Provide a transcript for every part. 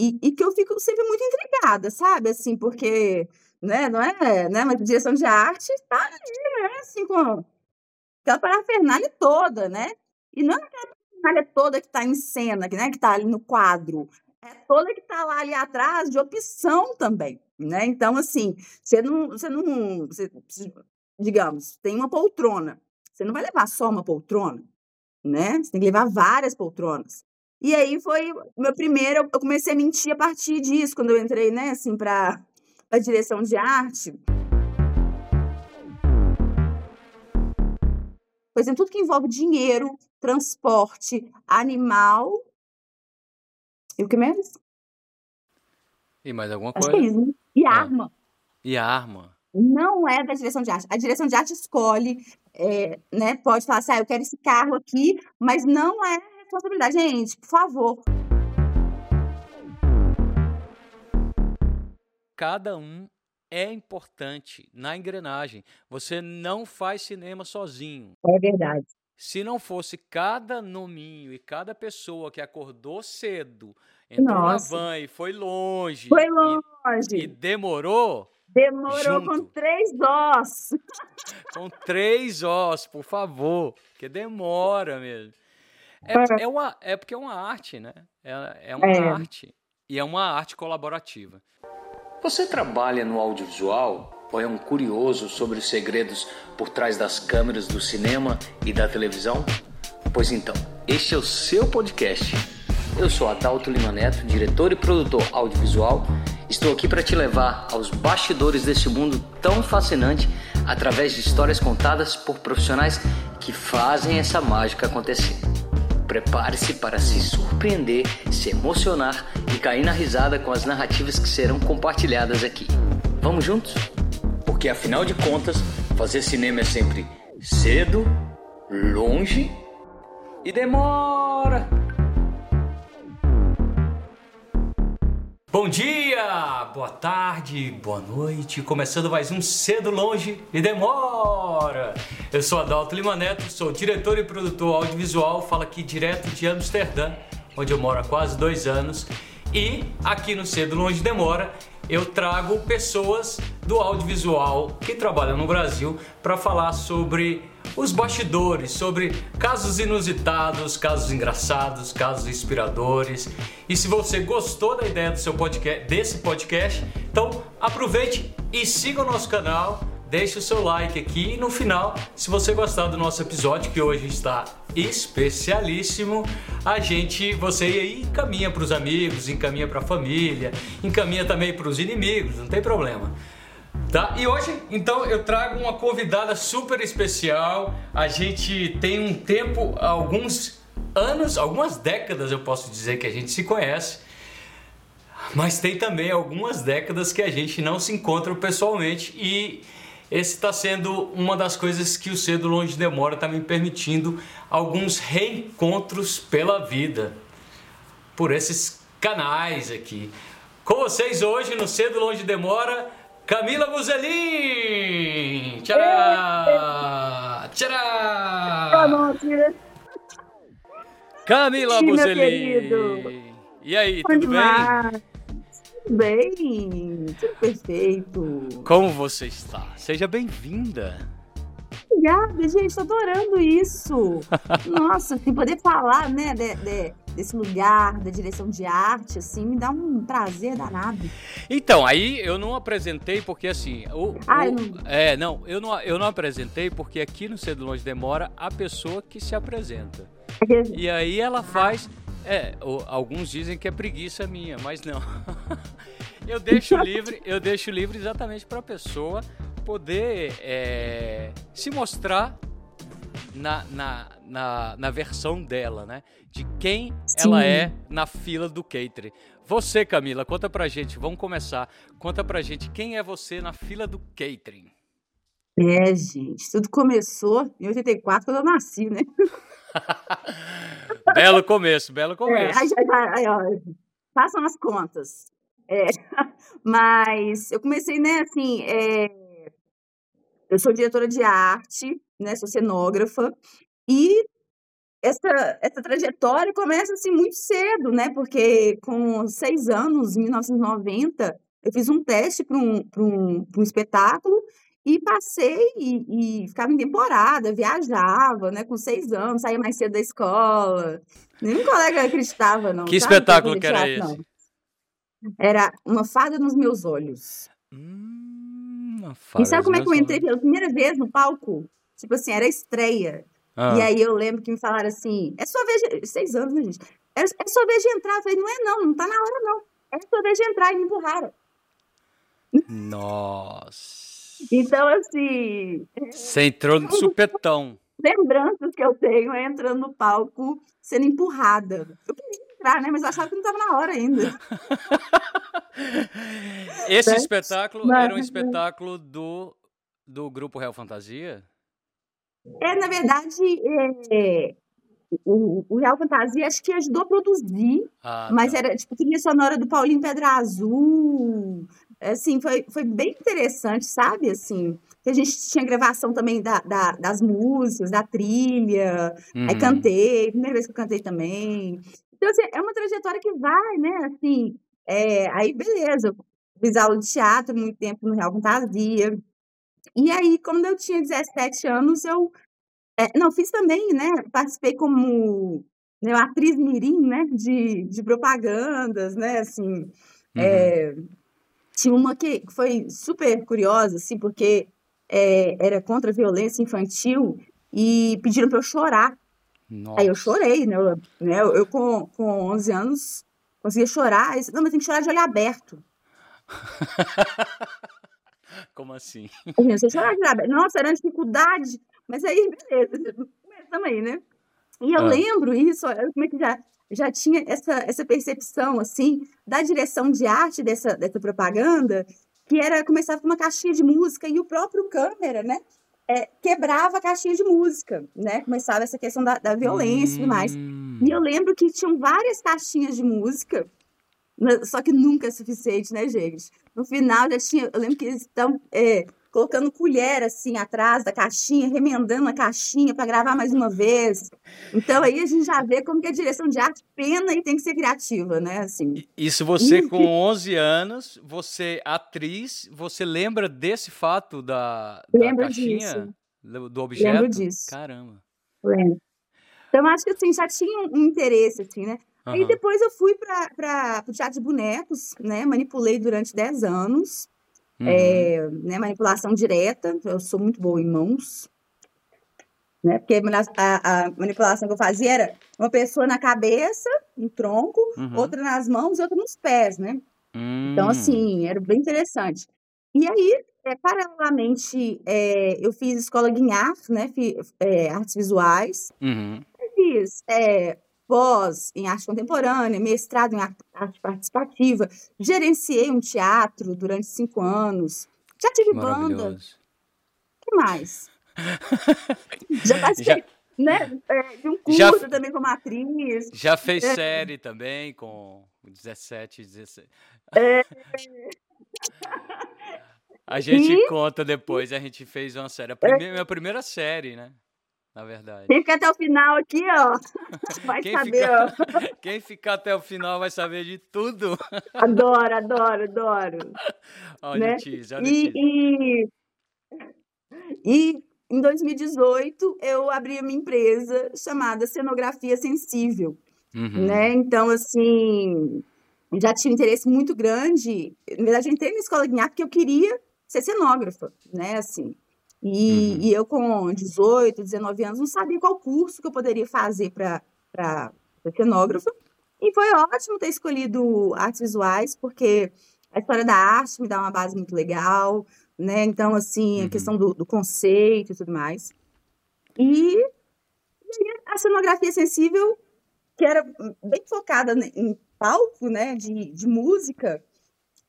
e, e que eu fico sempre muito intrigada, sabe? Assim, porque, né, não é, né, mas direção de arte tá ali, né, assim, com aquela parafernália toda, né? E não é aquela parafernália toda que está em cena, que, né, que está ali no quadro, é toda que está lá ali atrás de opção também, né? Então, assim, você não, você não, você, digamos, tem uma poltrona, você não vai levar só uma poltrona, né? Você tem que levar várias poltronas. E aí foi o meu primeiro, eu comecei a mentir a partir disso, quando eu entrei, né, assim, para a direção de arte. Por exemplo, tudo que envolve dinheiro, transporte, animal. E o que mais? E mais alguma Acho coisa? é isso, né? E Ah. arma. E a arma? Não é da direção de arte. A direção de arte escolhe, é, né? Pode falar assim, ah, eu quero esse carro aqui, mas não é responsabilidade. Gente, por favor. Cada um é importante na engrenagem. Você não faz cinema sozinho. É verdade. Se não fosse cada nominho e cada pessoa que acordou cedo, entrou na Nossa. van e foi longe Foi e, e longe. demorou, Demorou com junto. três dós. com três ossos, por favor, que demora mesmo. É, é, uma, é porque é uma arte, né? É, é uma É. arte. E é uma arte colaborativa. Você trabalha no audiovisual ou é um curioso sobre os segredos por trás das câmeras do cinema e da televisão? Pois então, este é o seu podcast. Eu sou Adalto Lima Neto, diretor e produtor audiovisual. Estou aqui para te levar aos bastidores desse mundo tão fascinante através de histórias contadas por profissionais que fazem essa mágica acontecer. Prepare-se para se surpreender, se emocionar e cair na risada com as narrativas que serão compartilhadas aqui. Vamos juntos? Porque afinal de contas, fazer cinema é sempre cedo, longe e demora. Bom dia, boa tarde, boa noite. Começando mais um Cedo, Longe e Demora. Eu sou Adalto Lima Neto, sou diretor e produtor audiovisual, falo aqui direto de Amsterdã, onde eu moro há quase dois anos. E aqui no Cedo, Longe Demora eu trago pessoas do audiovisual que trabalham no Brasil para falar sobre os bastidores, sobre casos inusitados, casos engraçados, casos inspiradores. E se você gostou da ideia do seu podcast, desse podcast, então aproveite e siga o nosso canal, deixe o seu like aqui e no final, se você gostar do nosso episódio que hoje está especialíssimo, a gente você aí encaminha para os amigos, encaminha para a família, encaminha também para os inimigos, não tem problema. Tá? E hoje, então, eu trago uma convidada super especial. A gente tem um tempo, alguns anos, algumas décadas, eu posso dizer que a gente se conhece. Mas tem também algumas décadas que a gente não se encontra pessoalmente e esse está sendo uma das coisas que o Cedo Longe Demora está me permitindo alguns reencontros pela vida por esses canais aqui. Com vocês hoje no Cedo Longe Demora, Camila Buzelin! Tchau! Tchau! Camila Ih, meu Buzelin! E aí, tudo bem? Bem, tudo perfeito. Como você está? Seja bem-vinda! Obrigada, gente, tô adorando isso. Nossa, assim, poder falar, né, de- de- desse lugar, da direção de arte, assim, me dá um prazer danado. Então, aí eu não apresentei porque assim. O, Ah, o- eu não- É, não eu, não, eu não apresentei porque aqui no Cedo Longe Demora a pessoa que se apresenta. E aí ela faz. É, o- alguns dizem que é preguiça minha, mas não. eu deixo livre, eu deixo livre exatamente para a pessoa poder é, se mostrar na, na, na, na versão dela, né? De quem ela Sim. é na fila do catering. Você, Camila, conta pra gente, vamos começar. Conta pra gente quem é você na fila do catering. É, gente, tudo começou em 84, quando eu nasci, né? belo começo, belo É, começo. aí, aí, ó, façam as contas. É, mas eu comecei, né, assim, é, eu sou diretora de arte, né, sou cenógrafa, e essa, essa trajetória começa assim muito cedo, né? Porque com seis anos, em 1990, eu fiz um teste para um, um, um espetáculo e passei e, e, ficava em temporada, viajava, né? Com seis anos, saía mais cedo da escola. Nenhum colega acreditava, não. Que sabe? espetáculo que era esse? Não. Era Uma Fada nos Meus Olhos. Hum, uma fada e sabe como é que eu entrei pela primeira vez no palco? Tipo assim, era estreia. Ah. E aí eu lembro que me falaram assim: é sua vez de. Seis anos, né, gente? É, é sua vez de entrar. Eu falei: não é, não, não tá na hora, não. É sua vez de entrar. E me empurraram. Nossa. Então, assim. Você entrou no supetão. Lembranças que eu tenho é entrando no palco, sendo empurrada. Eu queria entrar, né? Mas eu achava que não estava na hora ainda. Esse né? espetáculo Mas... era um espetáculo do, do grupo Real Fantasia? É, na verdade, é, o, o Real Fantasia acho que ajudou a produzir, ah, mas tá. era tipo trilha sonora do Paulinho Pedra Azul. Assim, foi, foi bem interessante, sabe? Assim, que a gente tinha gravação também da, da das músicas, da trilha. Uhum. Aí cantei, primeira vez que eu cantei também. Então, assim, é uma trajetória que vai, né? Assim, é, aí beleza, fiz aula de teatro muito tempo no Real Fantasia. E aí, quando eu tinha 17 anos, eu. É, não, fiz também, né? Participei como né, atriz mirim, né? De, de propagandas, né? Assim. Uhum. É, tinha uma que foi super curiosa, assim, porque é, era contra a violência infantil e pediram para eu chorar. Nossa. Aí eu chorei, né? Eu, né? eu, eu com, com 11 anos conseguia chorar. Aí, não, mas tem que chorar de olho aberto. Como assim? Você chorar de olho aberto. Nossa, era uma dificuldade. Mas aí, beleza, começamos aí, né? E eu ah. lembro isso, como é que já, já tinha essa, essa percepção, assim, da direção de arte dessa, dessa propaganda, que era, começava com uma caixinha de música e o próprio câmera, né? É, quebrava a caixinha de música, né? Começava essa questão da, da violência hum. e tudo mais. E eu lembro que tinham várias caixinhas de música, né, só que nunca é suficiente, né, gente? No final já tinha. Eu lembro que eles estão é, colocando colher assim atrás da caixinha, remendando a caixinha para gravar mais uma vez. Então aí a gente já vê como que a direção de arte pena e tem que ser criativa, né? Assim. E se você com 11 anos, você atriz, você lembra desse fato da, da caixinha, disso. do objeto? Lembro disso. Caramba. Lembro. Então acho que assim já tinha um interesse assim, né? Uhum. Aí depois eu fui para o teatro de bonecos, né? Manipulei durante 10 anos. Uhum. É, né, manipulação direta, eu sou muito boa em mãos. Né, porque a, a, manipulação que eu fazia era uma pessoa na cabeça, no tronco, uhum. outra nas mãos e outra nos pés, né? Uhum. Então, hum. assim, era bem interessante. E aí, é, paralelamente, é, eu fiz escola Guinhar, né? Fiz, é, artes visuais. Uhum. Fiz é, pós em arte contemporânea, mestrado em arte participativa, gerenciei um teatro durante cinco anos, já tive banda. O que mais? já participei, já... Né, é, de um curso já... também como atriz. Já fez é... série também com 17, 16. É... A gente e... conta depois, a gente fez uma série. A primeira, minha primeira série, né? Na verdade. Quem ficar até o final aqui, ó, vai quem saber, ficar, ó. Quem ficar até o final vai saber de tudo. Adoro, adoro, adoro. Olha né? Tease, olha e, e, e em 2018 eu abri a minha empresa chamada Cenografia Sensível, uhum. né? Então, assim, já tinha um interesse muito grande. Na verdade, eu entrei na escola de porque eu queria ser cenógrafa, né? Assim, e, uhum. e eu, com 18, 19 anos, não sabia qual curso que eu poderia fazer para cenógrafa. E foi ótimo ter escolhido artes visuais, porque a história da arte me dá uma base muito legal, né? Então, assim, a uhum. questão do, do, conceito e tudo mais. E, e a cenografia sensível, que era bem focada em palco, né, de, de música,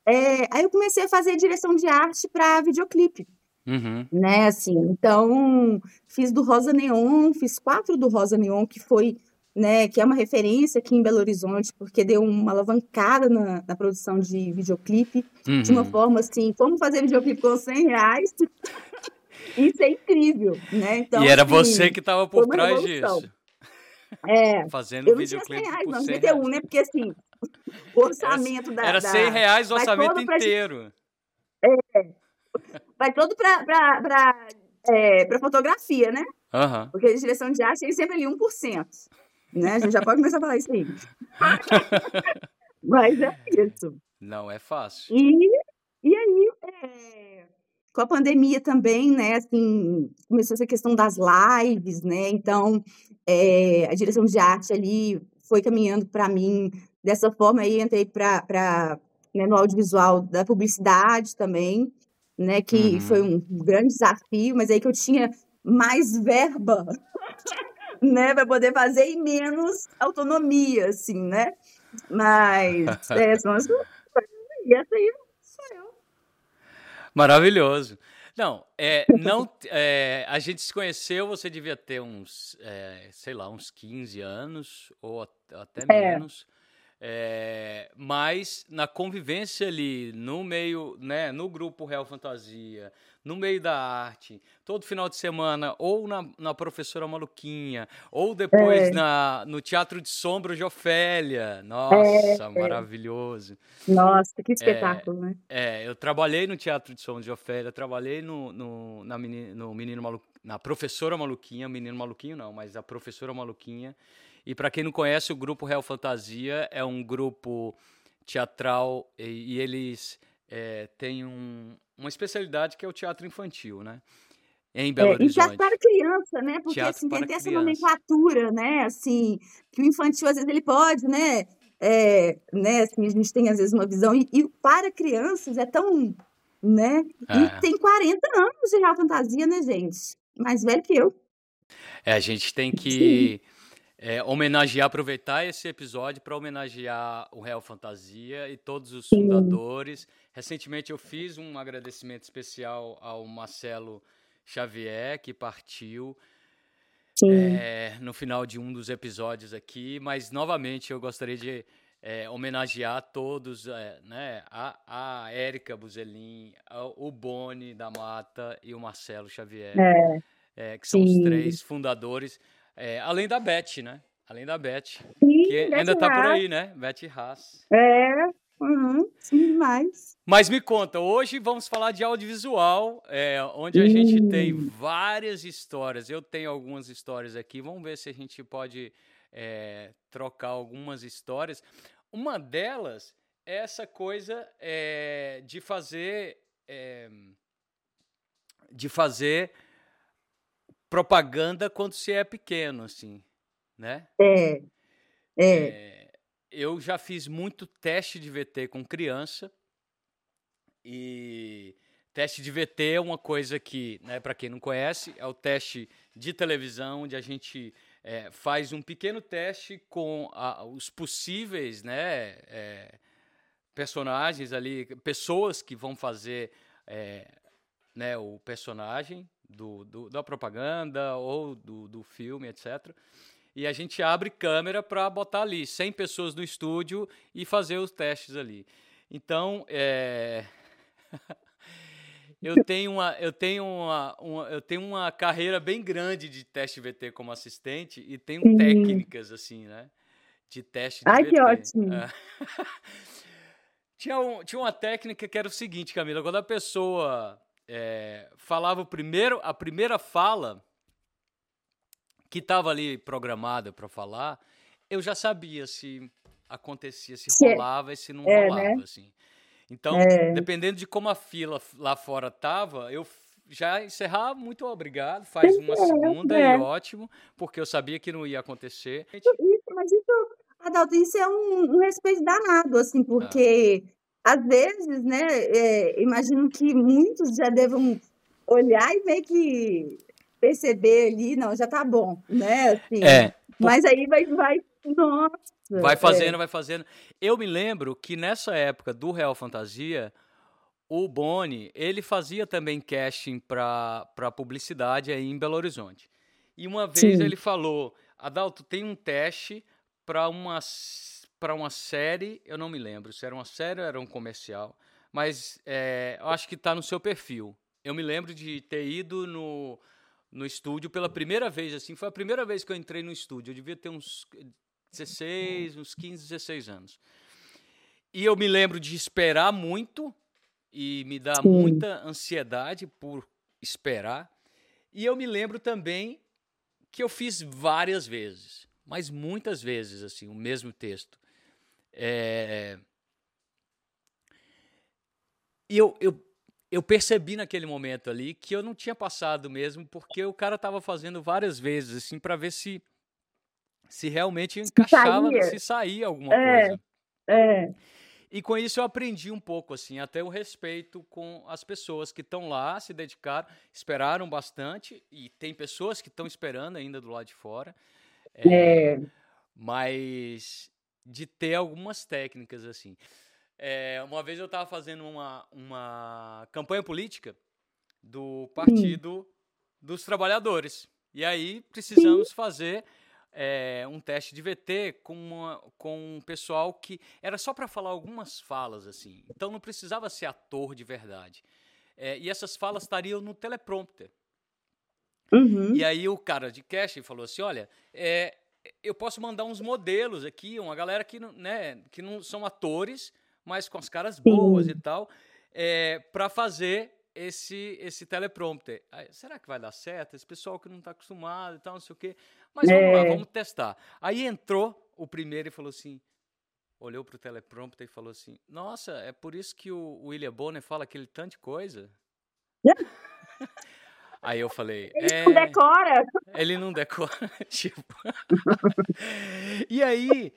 é, aí eu comecei a fazer direção de arte para videoclipe. Uhum. Né, assim, então fiz do Rosa Neon, fiz quatro do Rosa Neon, que foi, né, que é uma referência aqui em Belo Horizonte, porque deu uma alavancada na, na produção de videoclipe, uhum. de uma uhum. forma assim, como fazer videoclipe com 100 reais, isso é incrível, né, então, E era assim, você que estava por trás disso. É, fazendo eu não tinha 100 videoclipe reais, não, 100 devia ter reais. um, né? Porque assim, o orçamento da. Era da 100 reais o orçamento pra gente- inteiro. Vai todo pra, pra, pra, é, pra fotografia, né? Aham. Porque a direção de arte tem sempre ali 1%. Né? A gente já pode começar a falar isso aí. Mas é isso. Não é fácil. E, e aí, é, com a pandemia também, né, assim, começou essa questão das lives, né, então é, a direção de arte ali foi caminhando para mim dessa forma, aí entrei para né, no audiovisual da publicidade também, né, que Uhum. foi um grande desafio, mas aí que eu tinha mais verba, né, para poder fazer e menos autonomia, assim, né, mas é, são as e essa aí sou eu. Maravilhoso. Não, é, não, é, a gente se conheceu, você devia ter uns, é, sei lá, uns 15 anos, ou at- até É. menos. É, mas na convivência ali, no meio, né, no grupo Real Fantasia, no meio da arte, todo final de semana, ou na, na Professora Maluquinha, ou depois É. na, no Teatro de Sombra de Ofélia. Nossa, maravilhoso. Nossa, que espetáculo, né? É, eu trabalhei no Teatro de Som de Ofélia, trabalhei no, no, na meni- no Menino Malu, na Professora Maluquinha, Menino Maluquinho não, mas a Professora Maluquinha. E para quem não conhece, o grupo Real Fantasia é um grupo teatral e, e eles é, têm um- uma especialidade que é o teatro infantil, né? Em Belo É, e Horizonte. teatro para criança, né? Porque Teatro assim, tem até essa nomenclatura, né? Assim, que o infantil às vezes ele pode, né? É, né? Assim, a gente tem às vezes uma visão e, e para crianças é tão, né? É. E tem 40 anos de real fantasia, né, gente? Mais velho que eu. É, a gente tem que é, homenagear, aproveitar esse episódio para homenagear o Real Fantasia e todos os Sim. fundadores. Recentemente eu fiz um agradecimento especial ao Marcelo Xavier, que partiu Sim. é, no final de um dos episódios aqui, mas novamente eu gostaria de é, homenagear todos, é, né? A, a Érica Buzelin, a- o Boni da Mata e o Marcelo Xavier É, é, que são os Sim. três fundadores, é, além da Beth, né? Além da Beth, sim, que Beth ainda tá por aí, né? Beth Haas. É, uhum, sim, demais. Mas me conta, hoje vamos falar de audiovisual, é, onde a gente tem várias histórias. Eu tenho algumas histórias aqui, vamos ver se a gente pode é, trocar algumas histórias. Uma delas é essa coisa é, de fazer. é, de fazer propaganda quando se é pequeno, assim, né? É, é, É, eu já fiz muito teste de VT com criança e teste de VT é uma coisa que, né, para quem não conhece, é o teste de televisão onde a gente é, faz um pequeno teste com a- os possíveis, né, é, personagens ali, pessoas que vão fazer é, né, o personagem do, do- da propaganda ou do, do filme, etc. E a gente abre câmera para botar ali 100 pessoas no estúdio e fazer os testes ali. Então, é, eu tenho uma, eu tenho uma, uma- eu tenho uma carreira bem grande de teste VT como assistente e tenho Sim. técnicas assim, né? De teste de Ai, VT. que ótimo. É. tinha, um- tinha uma técnica que era o seguinte, Camila, quando a pessoa é, falava o primeiro, a primeira fala que estava ali programada para falar, eu já sabia se acontecia, se é- rolava e se não é, rolava, né? assim. Então, É. dependendo de como a fila lá fora tava, eu já encerrava, muito obrigado, faz uma é, segunda é. e ótimo, porque eu sabia que não ia acontecer. Isso, mas isso, Adalto, isso é um, um respeito danado, Ah. assim, porque às vezes, né, é, imagino que muitos já devam olhar e meio que perceber ali, não, já tá bom, né, assim, É, mas aí vai, vai, nossa, Vai é, fazendo, vai fazendo. Eu me lembro que nessa época do Real Fantasia, o Boni, ele fazia também casting para publicidade aí em Belo Horizonte. E uma vez Sim. ele falou: Adalto, tem um teste para uma, para uma série, eu não me lembro se era uma série ou era um comercial, mas é, eu acho que está no seu perfil. Eu me lembro de ter ido no, no estúdio pela primeira vez, assim, foi a primeira vez que eu entrei no estúdio. Eu devia ter uns 16, uns 15, 16 anos. E eu me lembro de esperar muito e me dá muita ansiedade por esperar. E eu me lembro também que eu fiz várias vezes, mas muitas vezes, assim, o mesmo texto. É... E eu, eu, eu percebi naquele momento ali que eu não tinha passado mesmo, porque o cara estava fazendo várias vezes, assim, para ver se se realmente encaixava, se saía, se saía alguma é, coisa. É. E com isso eu aprendi um pouco, assim, até o respeito com as pessoas que estão lá, se dedicaram, esperaram bastante, e tem pessoas que estão esperando ainda do lado de fora. É, é. Mas de ter algumas técnicas, assim. É, uma vez eu estava fazendo uma, uma campanha política do Partido dos Trabalhadores. E aí precisamos fazer é, um teste de VT com, uma, com um pessoal que era só para falar algumas falas, assim. Então não precisava ser ator de verdade. É, e essas falas estariam no teleprompter. Uhum. E aí o cara de casting falou assim: olha, é, eu posso mandar uns modelos aqui, uma galera que, né, que não são atores, mas com as caras boas Sim. e tal, é, para fazer esse esse teleprompter. Aí, será que vai dar certo? Esse pessoal que não está acostumado e tal, não sei o quê. Mas vamos é. lá, vamos testar. Aí entrou o primeiro e falou assim, olhou para o teleprompter e falou assim, nossa, é por isso que o William Bonner fala aquele tanto de coisa? Aí eu falei. Ele é... não decora. Ele não decora. tipo. e aí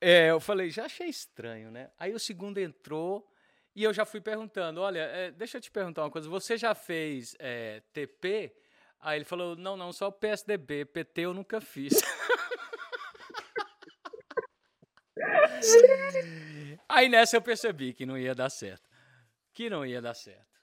é, eu falei, já achei estranho, né? Aí o segundo entrou e eu já fui perguntando: olha, é, deixa eu te perguntar uma coisa, você já fez é, TP? Aí ele falou: não, não, só o PSDB, PT eu nunca fiz. Aí nessa eu percebi que não ia dar certo. Que não ia dar certo.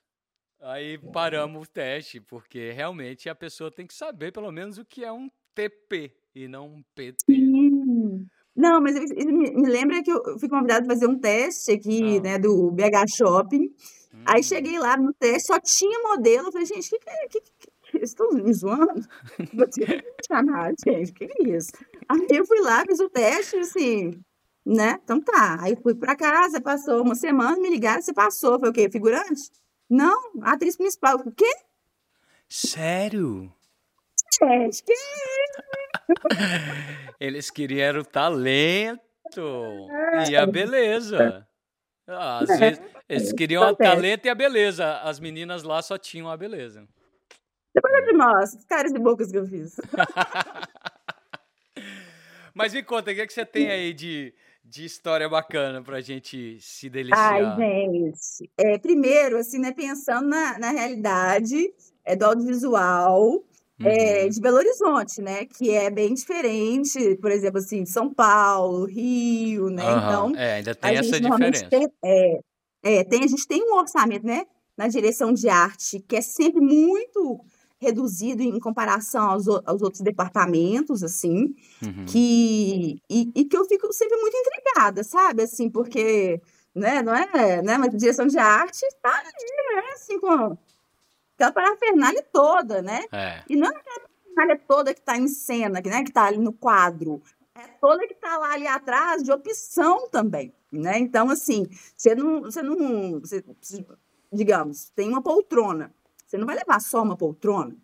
Aí paramos o teste, porque realmente a pessoa tem que saber pelo menos o que é um TP e não um PT. Sim. Não, mas ele me, lembra que eu fui convidada a fazer um teste aqui, ah. né, do BH Shopping. Hum. Aí cheguei lá no teste, só tinha modelo. Eu falei, gente, o que, que, que, que, estão me zoando? Você chamar, gente, que é isso? Aí eu fui lá, fiz o teste, assim, né? Então tá. Aí fui pra casa, passou uma semana, me ligaram, você passou. Foi o quê? Figurante? Não, atriz principal. O quê? Sério? Gente, que Eles queriam o talento e a beleza. Ah, às vezes, eles queriam o talento e a beleza. As meninas lá só tinham a beleza. Depois te mostro, os caras de bocas que eu fiz. Mas me conta, o que, é que você tem aí de, de história bacana pra gente se deliciar? Ai, gente. É, primeiro, assim, né, pensando na, na realidade é, do audiovisual, é, uhum. de Belo Horizonte, né? Que é bem diferente, por exemplo, assim, de São Paulo, Rio, né? Uhum. Então, é, ainda tem essa diferença. Tem, é, é, tem, a gente tem um orçamento, né? Na direção de arte, que é sempre muito reduzido em comparação aos, aos outros departamentos, assim, uhum. que, e, e, que eu fico sempre muito intrigada, sabe? Assim, porque, né, não é, né, mas direção de arte tá ali, né, assim, com aquela parafernália toda, né? É. E não é aquela parafernália toda que está em cena, né? que está ali no quadro. É toda que está lá ali atrás de opção também, né? Então, assim, você não... Você não você, digamos, tem uma poltrona. Você não vai levar só uma poltrona,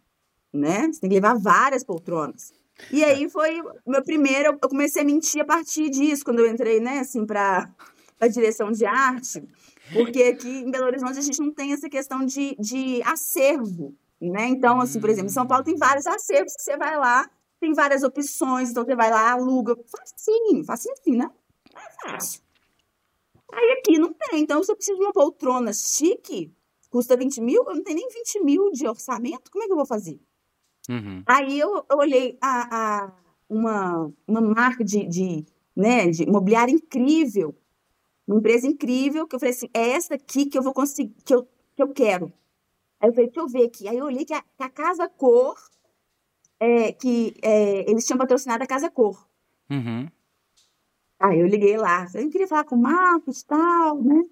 né? Você tem que levar várias poltronas. E aí foi o meu primeiro, eu comecei a mentir a partir disso, quando eu entrei, né, assim, para a direção de arte. Porque aqui em Belo Horizonte a gente não tem essa questão de, de acervo, né? Então, assim, por exemplo, em São Paulo tem vários acervos que você vai lá, tem várias opções, então você vai lá, aluga. Facinho, facinho assim, né? É fácil. Aí aqui não tem, então se eu preciso de uma poltrona chique, custa 20 mil, eu não tenho nem 20 mil de orçamento, como é que eu vou fazer? Uhum. Aí eu, eu olhei a, a, uma, uma marca de, de, né, de imobiliário incrível, uma empresa incrível, que eu falei assim, é essa aqui que eu vou conseguir, que eu, que eu quero. Aí eu falei, deixa eu ver aqui. Aí eu olhei que a, que a Casa Cor, é, que é, eles tinham patrocinado a Casa Cor. Uhum. Aí eu liguei lá, eu queria falar com o Marcos e tal, né?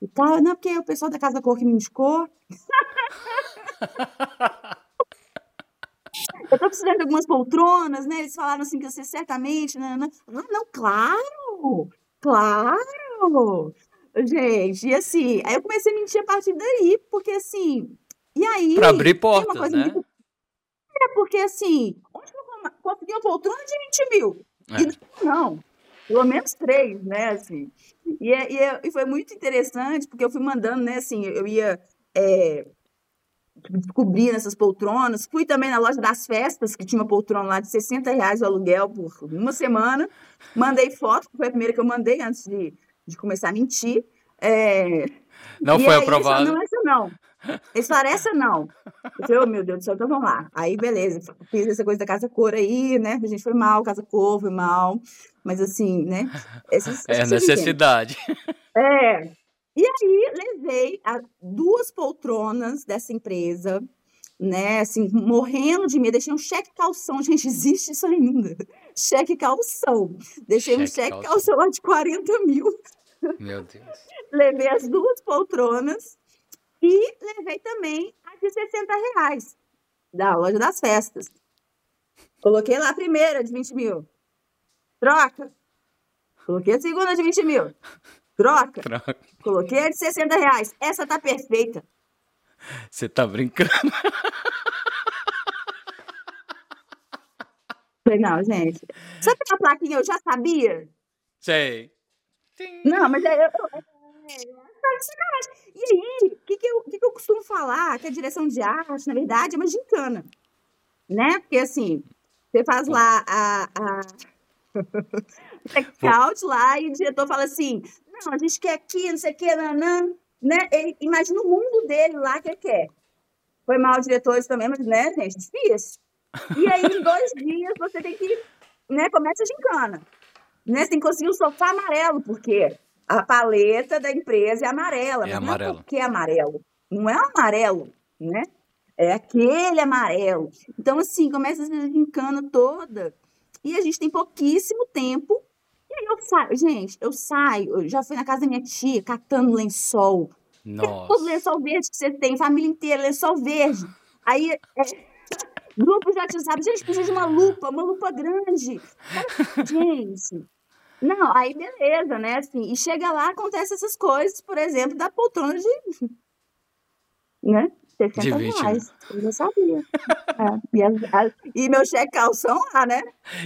E tal, não, porque o pessoal da Casa Cor que me indicou. eu tô precisando de algumas poltronas, né? Eles falaram assim que você certamente. Não, não, não, não claro! Claro! Gente, e assim, aí eu comecei a mentir a partir daí, porque assim. E aí. Pra abrir portas, né? Muito... É, porque assim, onde que eu vou conseguir uma poltrona de 20 mil? É. E não, pelo menos três, né? Assim. E, é, e, é, e, foi muito interessante, porque eu fui mandando, né? Assim, eu ia. É, descobrir essas poltronas. Fui também na loja das festas, que tinha uma poltrona lá de 60 reais o aluguel por uma semana. Mandei foto, foi a primeira que eu mandei antes de, de começar a mentir. É... Não foi aprovado. Não, essa não. Essa não. Eu falei, oh, meu Deus do céu, então vamos lá. Aí, beleza, fiz essa coisa da Casa Cor aí, né? A gente foi mal, Casa Cor foi mal. Mas assim, né? Essas, é necessidade. É. E aí, levei duas poltronas dessa empresa, né? Assim, morrendo de medo. Deixei um cheque calção. Gente, existe isso ainda. Cheque calção. Deixei cheque um cheque calção. calção lá de 40 mil. Meu Deus. levei as duas poltronas e levei também a de 60 reais da loja das festas. Coloquei lá a primeira de 20 mil. Troca. Coloquei a segunda de 20 mil. Troca. Troca. Coloquei a de 60 reais. Essa tá perfeita. Você tá brincando? Não, gente. Sabe a plaquinha eu já sabia? Sei. Não, mas é, eu, eu, é, E aí, o que, que, eu, que, que eu costumo falar? Que a direção de arte, na verdade, é uma gincana. Né? Porque assim, você faz lá a, a check-out lá e o diretor fala assim: não, a gente quer aqui, não sei o que, nanã. Né? Ele, imagina o mundo dele lá que ele quer. Foi mal diretores também, mas, né, gente, difícil. E aí, em dois dias, você tem que, né, começa a gincana. Né? Você tem que conseguir o sofá amarelo, porque a paleta da empresa é amarela. É amarelo. Não é porque é amarelo. Não é amarelo, né? É aquele amarelo. Então, assim, começa a ser gincana toda. E a gente tem pouquíssimo tempo. E aí eu saio, gente, eu saio, eu já fui na casa da minha tia catando lençol. Nossa. Todo lençol verde que você tem, família inteira, lençol verde. Aí, é, grupo te sabe, gente, precisa de uma lupa, uma lupa grande. Gente, não, aí beleza, né? Assim, e chega lá, acontece essas coisas, por exemplo, da poltrona de. Né? 60 de 20, reais. Eu já sabia. é, e, as, e, meu cheque calção lá, né?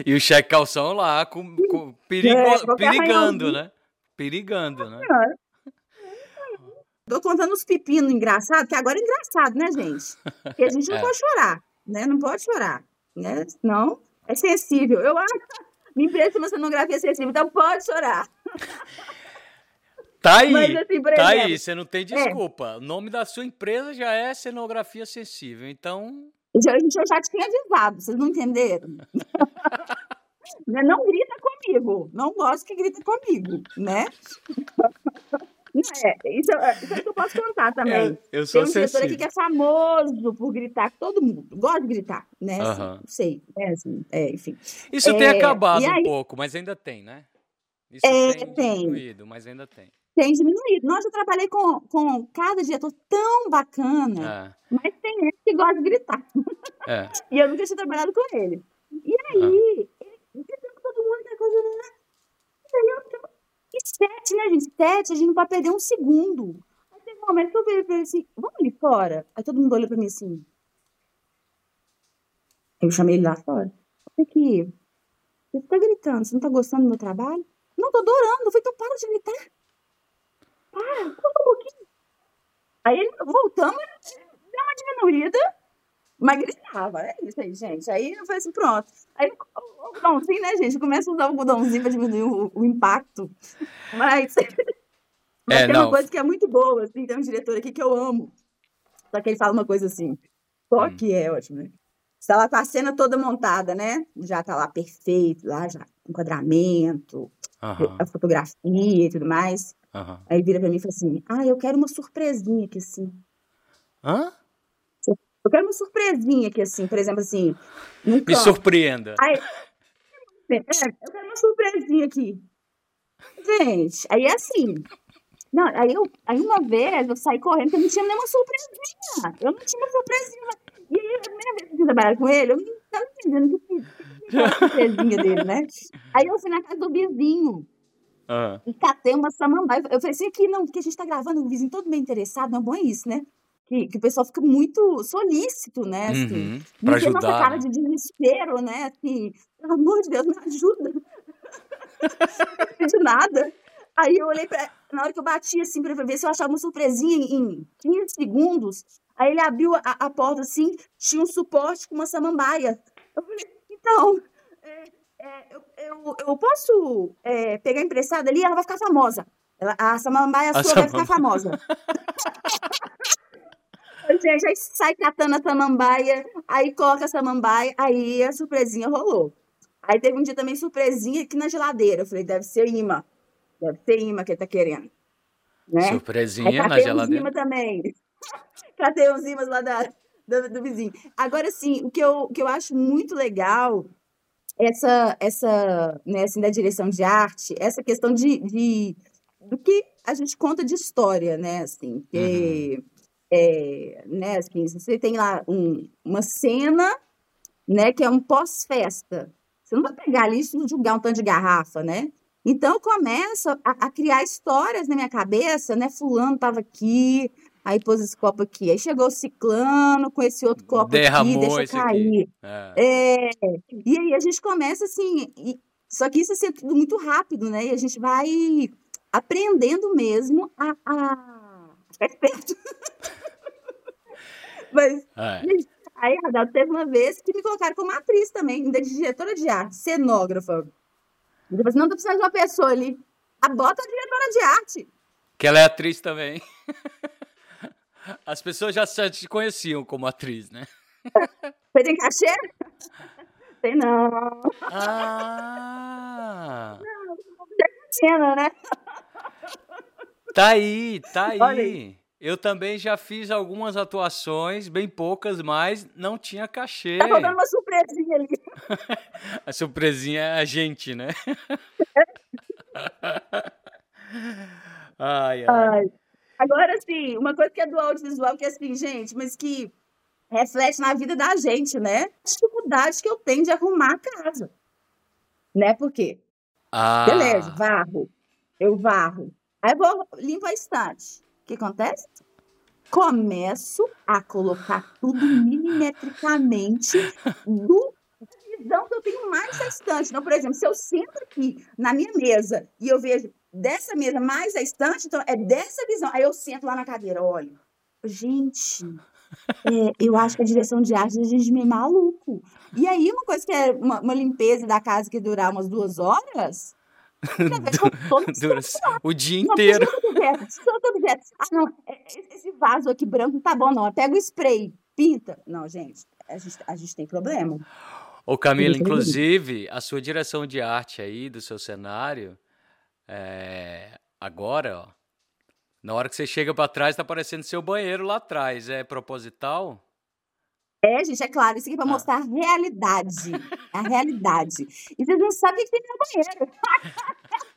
E o cheque calção lá, com, com perigo, é, perigando, né? Perigando, né? Tô contando os pepinos engraçados, que agora é engraçado, né, gente? Porque a gente não é. pode chorar, né? Não pode chorar, né? Senão é sensível. Eu acho me empresta uma cenografia sensível, então pode chorar. Tá aí, Mas, assim, tá exemplo, aí, você não tem é. desculpa. É. O nome da sua empresa já é cenografia sensível, então... Já, eu já tinha avisado, vocês não entenderam? Né, não grita comigo, não gosto que grita comigo, né? É, isso, isso é que eu posso contar também. É, eu sou Tem um diretor aqui que é famoso por gritar com todo mundo. Gosta de gritar, né? Uh assim, sei. É, assim, é, enfim. Isso é, tem acabado aí, um pouco, mas ainda tem, né? Isso é, tem, tem diminuído, mas ainda tem. Tem diminuído. Nossa, eu trabalhei com, com cada diretor tão bacana, é. mas tem gente que gosta de gritar. É. e eu nunca tinha trabalhado com ele. E aí, ah. ele com todo mundo, aquela coisa, né? E aí eu e sete, né, gente? Sete, a gente não pode perder um segundo. Aí teve um momento que eu virei pra ele assim, vamos ali fora? Aí todo mundo olhou pra mim assim. Eu chamei ele lá fora. Falei que você tá gritando, você não tá gostando do meu trabalho? Não, tô adorando. Eu falei, então para de gritar. Para, um pouquinho. Aí voltamos, deu uma diminuída, mas gritava, é isso aí, gente. Aí eu falei assim, pronto. Aí o algodãozinho, né, gente? Começa a usar o algodãozinho para diminuir o, o, impacto. Mas, mas é, tem não. uma coisa que é muito boa, assim, tem um diretor aqui que eu amo. Só que ele fala uma coisa assim, só hum. que é ótimo, né? Está lá com a cena toda montada, né? Já tá lá perfeito, lá já enquadramento, a fotografia e tudo mais. Aí vira para mim e fala assim: Ah, eu quero uma surpresinha aqui assim. Hã? Eu quero uma surpresinha aqui, assim, por exemplo, assim. Me surpreenda. Aí, é, eu quero uma surpresinha aqui. Gente, aí é assim. Não, aí, eu, aí uma vez eu saí correndo porque eu não tinha nenhuma surpresinha. Eu não tinha uma surpresinha. E aí, a primeira vez que eu trabalhar com ele, eu tava entendendo que que era a surpresinha dele, né? Aí eu fui na casa do vizinho Ah, e catei uma samambaia. Eu falei assim, aqui não, porque a gente tá gravando, o vizinho todo bem interessado, não é bom é isso, né? Que, que o pessoal fica muito solícito, né? Assim, uhum, pra nossa ajudar, cara né? de desespero, né? Assim, pelo amor de Deus, me ajuda. Não de nada. Aí eu olhei pra. Na hora que eu bati assim pra ver se eu achava uma surpresinha em, em 15 segundos, aí ele abriu a, a porta assim, tinha um suporte com uma samambaia. Eu falei, então, é, é, eu, eu, eu posso é, pegar emprestada ali? Ela vai ficar famosa. Ela, a samambaia A sua vai ficar samambaia. famosa. A gente aí sai catando a samambaia, aí coloca a samambaia, aí a surpresinha rolou. Aí teve um dia também surpresinha aqui na geladeira. Eu falei, deve ser imã. Deve ser imã que ele tá querendo. Né? Surpresinha na geladeira. imãs também. catei uns imãs lá da, do, do vizinho. Agora, sim, o que eu, que eu acho muito legal, essa, essa, né, assim, da direção de arte, essa questão de, de do que a gente conta de história, né, assim, Uhum. É, né, assim, você tem lá um, uma cena, né, que é um pós-festa. Você não vai pegar ali e julgar um tanto de garrafa, né? Então eu começo a, a criar histórias na minha cabeça, né? Fulano tava aqui, aí pôs esse copo aqui, aí chegou o ciclano com esse outro copo aqui, Derramou deixa aqui. cair. É. É, e aí a gente começa assim, e- só que isso é tudo muito rápido, né? E a gente vai aprendendo mesmo a, a ficar esperto. Mas É. aí, Adalto, teve uma vez que me colocaram como atriz também, ainda de diretora de arte, cenógrafa. E depois, não, tô precisando de uma pessoa ali. A bota a diretora de arte. Que ela é atriz também. As pessoas já se te conheciam como atriz, né? Você tem cachê? Tem não. Ah! Cena, né? Tá aí, tá Olha aí. Eu também já fiz algumas atuações, bem poucas, mas não tinha cachê. Tá faltando uma surpresinha ali. A surpresinha é a gente, né? Ai, ai. Ai. Agora, assim, uma coisa que é do audiovisual, que é assim, gente, mas que reflete na vida da gente, né? A dificuldade que eu tenho de arrumar a casa. Né? Por quê? Beleza, Ah, varro. Eu varro. Aí eu vou, limpo a estante. O que acontece? Começo a colocar tudo milimetricamente do visão que eu tenho mais da estante. Então, por exemplo, se eu sento aqui na minha mesa e eu vejo dessa mesa mais a estante, então é dessa visão. Aí eu sento lá na cadeira, olho. Gente, é, eu acho que a direção de arte de gente meio maluco. E aí, uma coisa que é uma, uma limpeza da casa que durar umas duas horas, dura o dia inteiro. Tira outro objeto, tira outro objeto. Ah, não, é- é- esse vaso aqui branco não tá bom, não. Pega o spray, pinta. Não, gente, a gente, a gente tem problema. Ô Camila, inclusive, a sua direção de arte aí, do seu cenário, é, agora, ó, na hora que você chega pra trás, tá aparecendo seu banheiro lá atrás. É proposital? É, gente, é claro, isso aqui é pra Ah. mostrar a realidade. A realidade. E vocês não sabem o que tem no banheiro.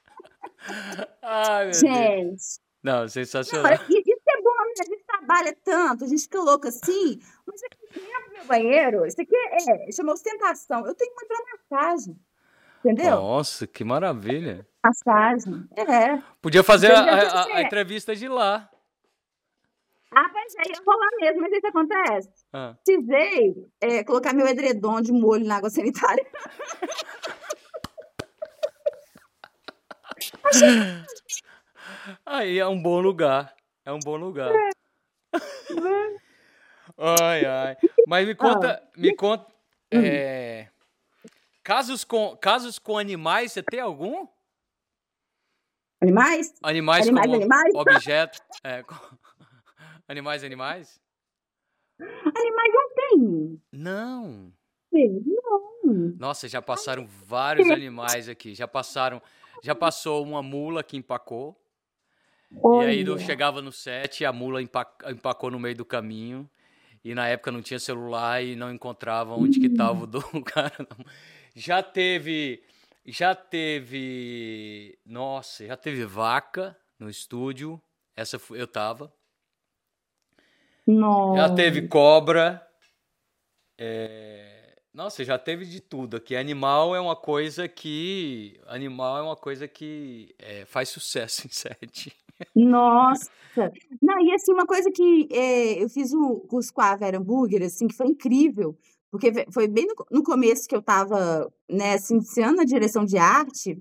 Ai, meu Deus. Gente, Não, não, sensacional. e- isso é bom, né? A gente trabalha tanto, a gente fica louco assim, mas aqui dentro do meu banheiro, isso aqui é, chama ostentação. Eu tenho uma hidromassagem, entendeu? Nossa, que maravilha. Massagem. É. Podia fazer a, Entendeu? a- a Você- entrevista de lá. Ah, pois é, ia rolar mesmo, mas aí o que acontece? Ah. Precisei é, colocar meu edredom de molho na água sanitária. Aí é um bom lugar. É um bom lugar. Ai, ai. Mas me conta, me conta. é, casos, com, casos com animais, você tem algum? Animais? Animais, Animais, como animais? objeto? É, co- animais, animais? Animais não tem. Não. Não. Nossa, já passaram vários animais aqui. Já passaram. Já passou uma mula que empacou. E aí eu Olha. chegava no set e a mula empa- empacou no meio do caminho. E na época não tinha celular e não encontrava onde que tava o do cara. Já teve. Já teve. Nossa, já teve vaca no estúdio. Essa eu tava. Já Nossa. teve cobra. é, Nossa, já teve de tudo aqui. Animal é uma coisa que. Animal é uma coisa que é, faz sucesso em sete. Nossa! Não, e assim, uma coisa que é, eu fiz o curso com a Vera Burger, assim, que foi incrível, porque foi bem no, no começo que eu estava, né, assim, iniciando a direção de arte,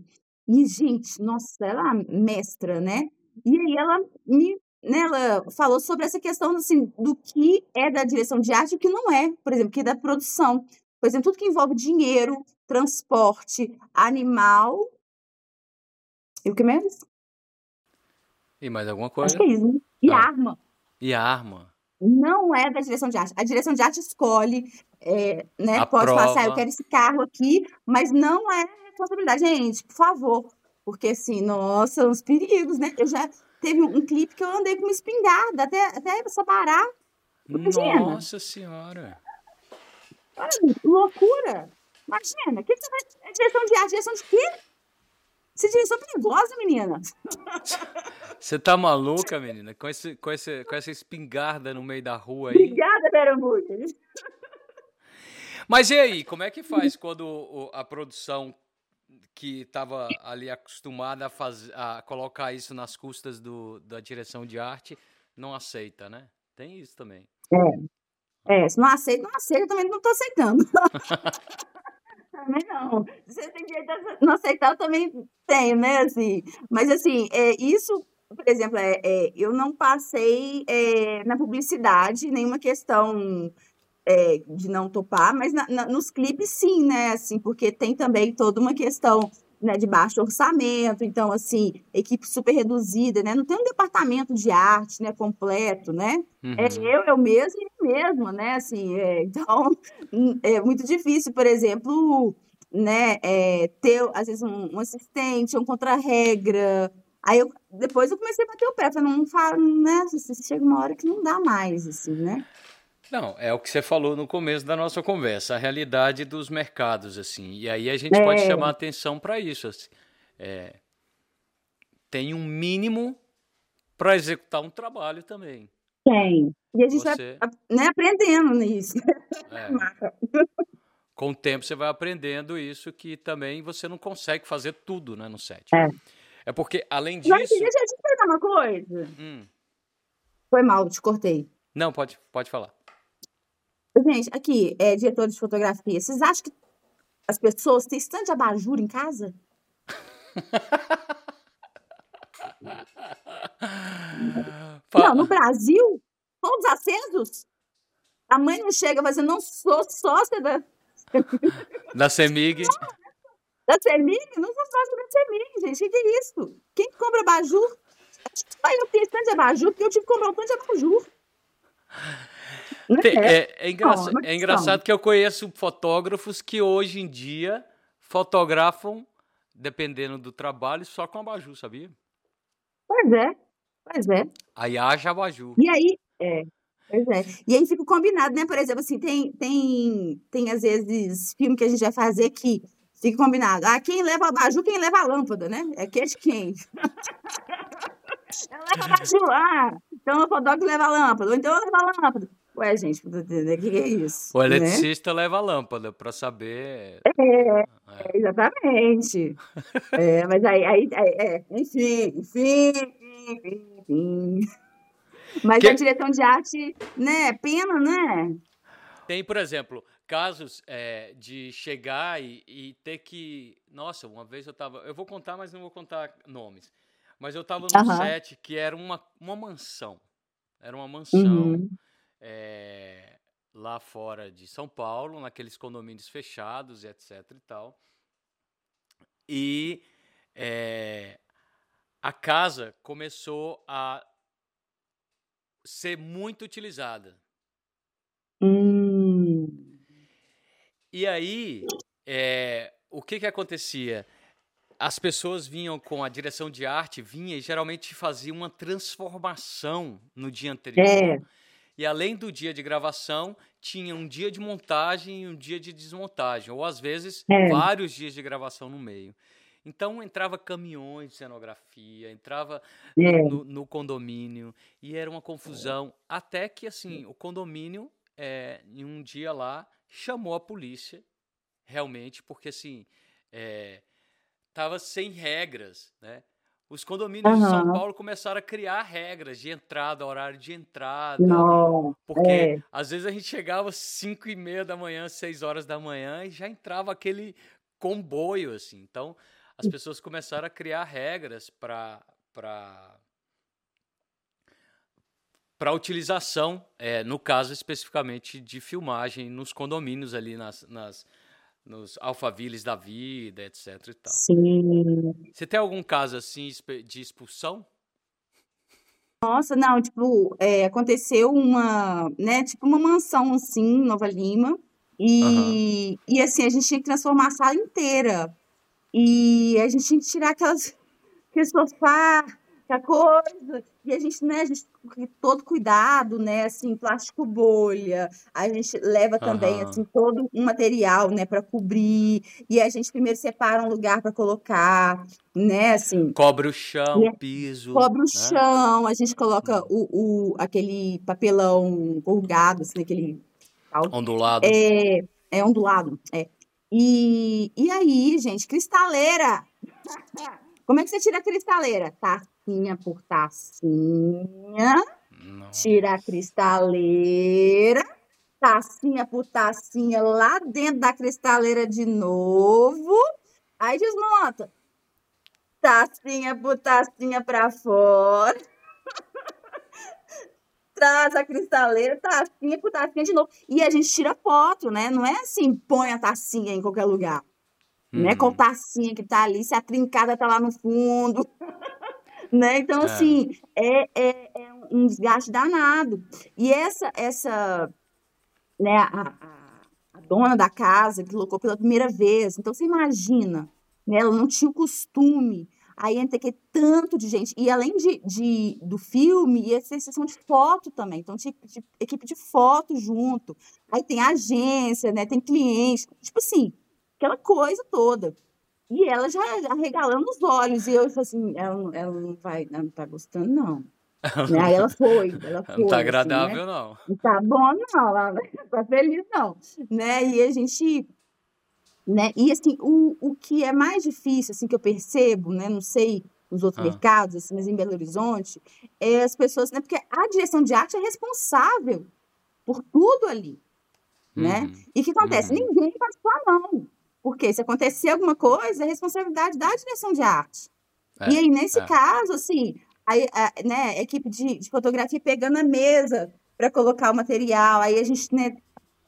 e, gente, nossa, ela é mestra, né? E aí ela me né, ela falou sobre essa questão assim, do que é da direção de arte e o que não é, por exemplo, que é da produção. Por exemplo, tudo que envolve dinheiro, transporte, animal. E o que mais? E mais alguma coisa? Acho que é isso. Né? E ah. arma. E arma. Não é da direção de arte. A direção de arte escolhe, é, né? A pode prova. passar, eu quero esse carro aqui, mas não é responsabilidade. Gente, por favor. Porque assim, nossa, os perigos, né? Eu já teve um, clipe que eu andei com uma espingarda até, até parar. Imagina. Nossa senhora. loucura! Imagina, o que, você vai. É direção de arte, direção de quê? Essa direção perigosa, menina. Você tá maluca, menina? Com, esse, com, esse, com essa espingarda no meio da rua aí? Obrigada, Berambuca. Mas e aí, como é que faz quando a produção que estava ali acostumada a, fazer, a colocar isso nas custas do, da direção de arte não aceita, né? Tem isso também. É. É, se não aceita, não aceita, eu também não estou aceitando. também não. Se você tem direito a não aceitar, eu também tenho, né? Assim, mas assim, é, isso, por exemplo, é, é eu não passei é, na publicidade nenhuma questão é, de não topar, mas na, na, nos clipes sim, né? Assim, porque tem também toda uma questão né, de baixo orçamento, então, assim, equipe super reduzida, né? Não tem um departamento de arte, né, completo, né? É uhum. É eu, eu mesmo e eu mesma, né? Assim, é, então, é muito difícil, por exemplo, né, é, ter, às vezes, um, um assistente, um contra-regra, Aí eu, depois eu comecei a bater o pé, falei, não falo, né? Chega uma hora que não dá mais, assim, né? Não, é o que você falou no começo da nossa conversa, a realidade dos mercados, assim. E aí a gente é. pode chamar atenção para isso. Assim. É, tem um mínimo para executar um trabalho também. Tem. E a gente você... vai né, aprendendo nisso. É. Com o tempo você vai aprendendo isso que também você não consegue fazer tudo né, no set. É. É porque, além disso. Mas deixa eu te perguntar uma coisa. Hum. Foi mal, te cortei. Não, pode, pode falar. Gente, aqui, é, diretor de fotografia, vocês acham que as pessoas têm estante de abajur em casa? não, no Brasil, todos acesos. A mãe não chega fazendo, não sou sócia da... Da CEMIG. Da CEMIG? Não sou sócia da CEMIG, gente. O que é isso? Quem compra abajur? Só eu tenho estante de abajur, porque eu tive que comprar um tanto de abajur. Tem, é, é, é, engraçado, é engraçado que eu conheço fotógrafos que hoje em dia fotografam, dependendo do trabalho, só com abajur, sabia? Pois é, pois é. Aí haja abajur. E aí, é, pois é. E aí fica combinado, né? Por exemplo, assim, tem, tem, tem às vezes filme que a gente vai fazer que fica combinado. Ah, quem leva abajur, quem leva a lâmpada, né? É que quem. Ela leva abajur, ah, então o fotógrafo leva a lâmpada, ou então eu levo a lâmpada. Ué, gente, o que é isso? O né? eletricista né? leva a lâmpada para saber. É, é. exatamente. é, mas aí, aí, aí é, enfim, enfim, enfim, enfim. Mas que... a direção de arte, né, pena, né? Tem, por exemplo, casos é, de chegar e, e, ter que. Nossa, uma vez eu tava. Eu vou contar, mas não vou contar nomes. Mas eu tava num set que era uma, uma mansão. Era uma mansão. Uhum é, lá fora de São Paulo, naqueles condomínios fechados e etc e tal. E é, a casa começou a ser muito utilizada. Hum. E aí, é, o que que acontecia? As pessoas vinham com a direção de arte, vinha e geralmente fazia uma transformação no dia anterior. É e além do dia de gravação, tinha um dia de montagem e um dia de desmontagem, ou às vezes é. vários dias de gravação no meio. Então entrava caminhões de cenografia, entrava é. no, no, condomínio e era uma confusão. Até que assim, o condomínio, é, em um dia lá, chamou a polícia, realmente, porque assim, é, tava sem regras, né? Os condomínios de São Paulo começaram a criar regras de entrada, horário de entrada. Não, Porque é. às vezes a gente chegava às 5 e meia da manhã, 6 horas da manhã e já entrava aquele comboio, assim. Então, as pessoas começaram a criar regras para para utilização, é, no caso especificamente de filmagem nos condomínios ali nas, nas nos alfaviles da vida, etc e tal. Sim. Você tem algum caso assim de expulsão? Nossa, não, tipo, é, aconteceu uma, né, tipo uma mansão assim, em Nova Lima, e, e assim, a gente tinha que transformar a sala inteira, e a gente tinha que tirar aquelas, aquele sofá, aquela coisa, e a gente, né, a gente, todo cuidado, né, assim, plástico bolha, a gente leva também, Aham. assim, todo um material, né, para cobrir, e a gente primeiro separa um lugar para colocar, né, assim, Cobre o chão, e é- piso, cobre o né? chão, a gente coloca o, o, aquele papelão corrugado, assim, aquele Ondulado. é, é ondulado, é. E, e aí, gente, cristaleira. Como é que você tira a cristaleira? Tacinha por tacinha, tira a Nossa. cristaleira, tacinha por tacinha lá dentro da cristaleira de novo, aí desmonta. Tacinha por tacinha pra fora, traz a cristaleira, tacinha por tacinha de novo. E a gente tira foto, né? Não é assim, põe a tacinha em qualquer lugar. Não é com Uhum. tacinha que tá ali, se a trincada tá lá no fundo, né? Então, É. assim, é, é, é um desgaste danado. E essa, essa, né, a, a- dona da casa que colocou pela primeira vez, então você imagina, né? Ela não tinha o costume. Aí entra que tanto de gente. E além de, de- do filme, ia ser sessão de foto também. Então tinha de- equipe de foto junto. Aí tem agência, né? Tem cliente. Tipo assim, aquela coisa toda. E ela já arregalando os olhos. E eu falei assim, ela, não- ela não vai, ela não tá gostando, não. Né? Aí ela foi, ela foi, Não tá assim, né? agradável, não. Não tá bom, não, ela não tá feliz, não. Né? E a gente, né? E assim, o, o que é mais difícil, assim, que eu percebo, né? Não sei nos outros Ah. mercados, assim, mas em Belo Horizonte, é as pessoas, né? Porque a direção de arte é responsável por tudo ali, né? Uhum. E o que acontece? Uhum. Ninguém pode falar não. Porque se acontecer alguma coisa, é responsabilidade da direção de arte. E É, aí, nesse é. caso, assim, aí, a, né, a equipe de, de fotografia pegando a mesa para colocar o material, aí a gente, né,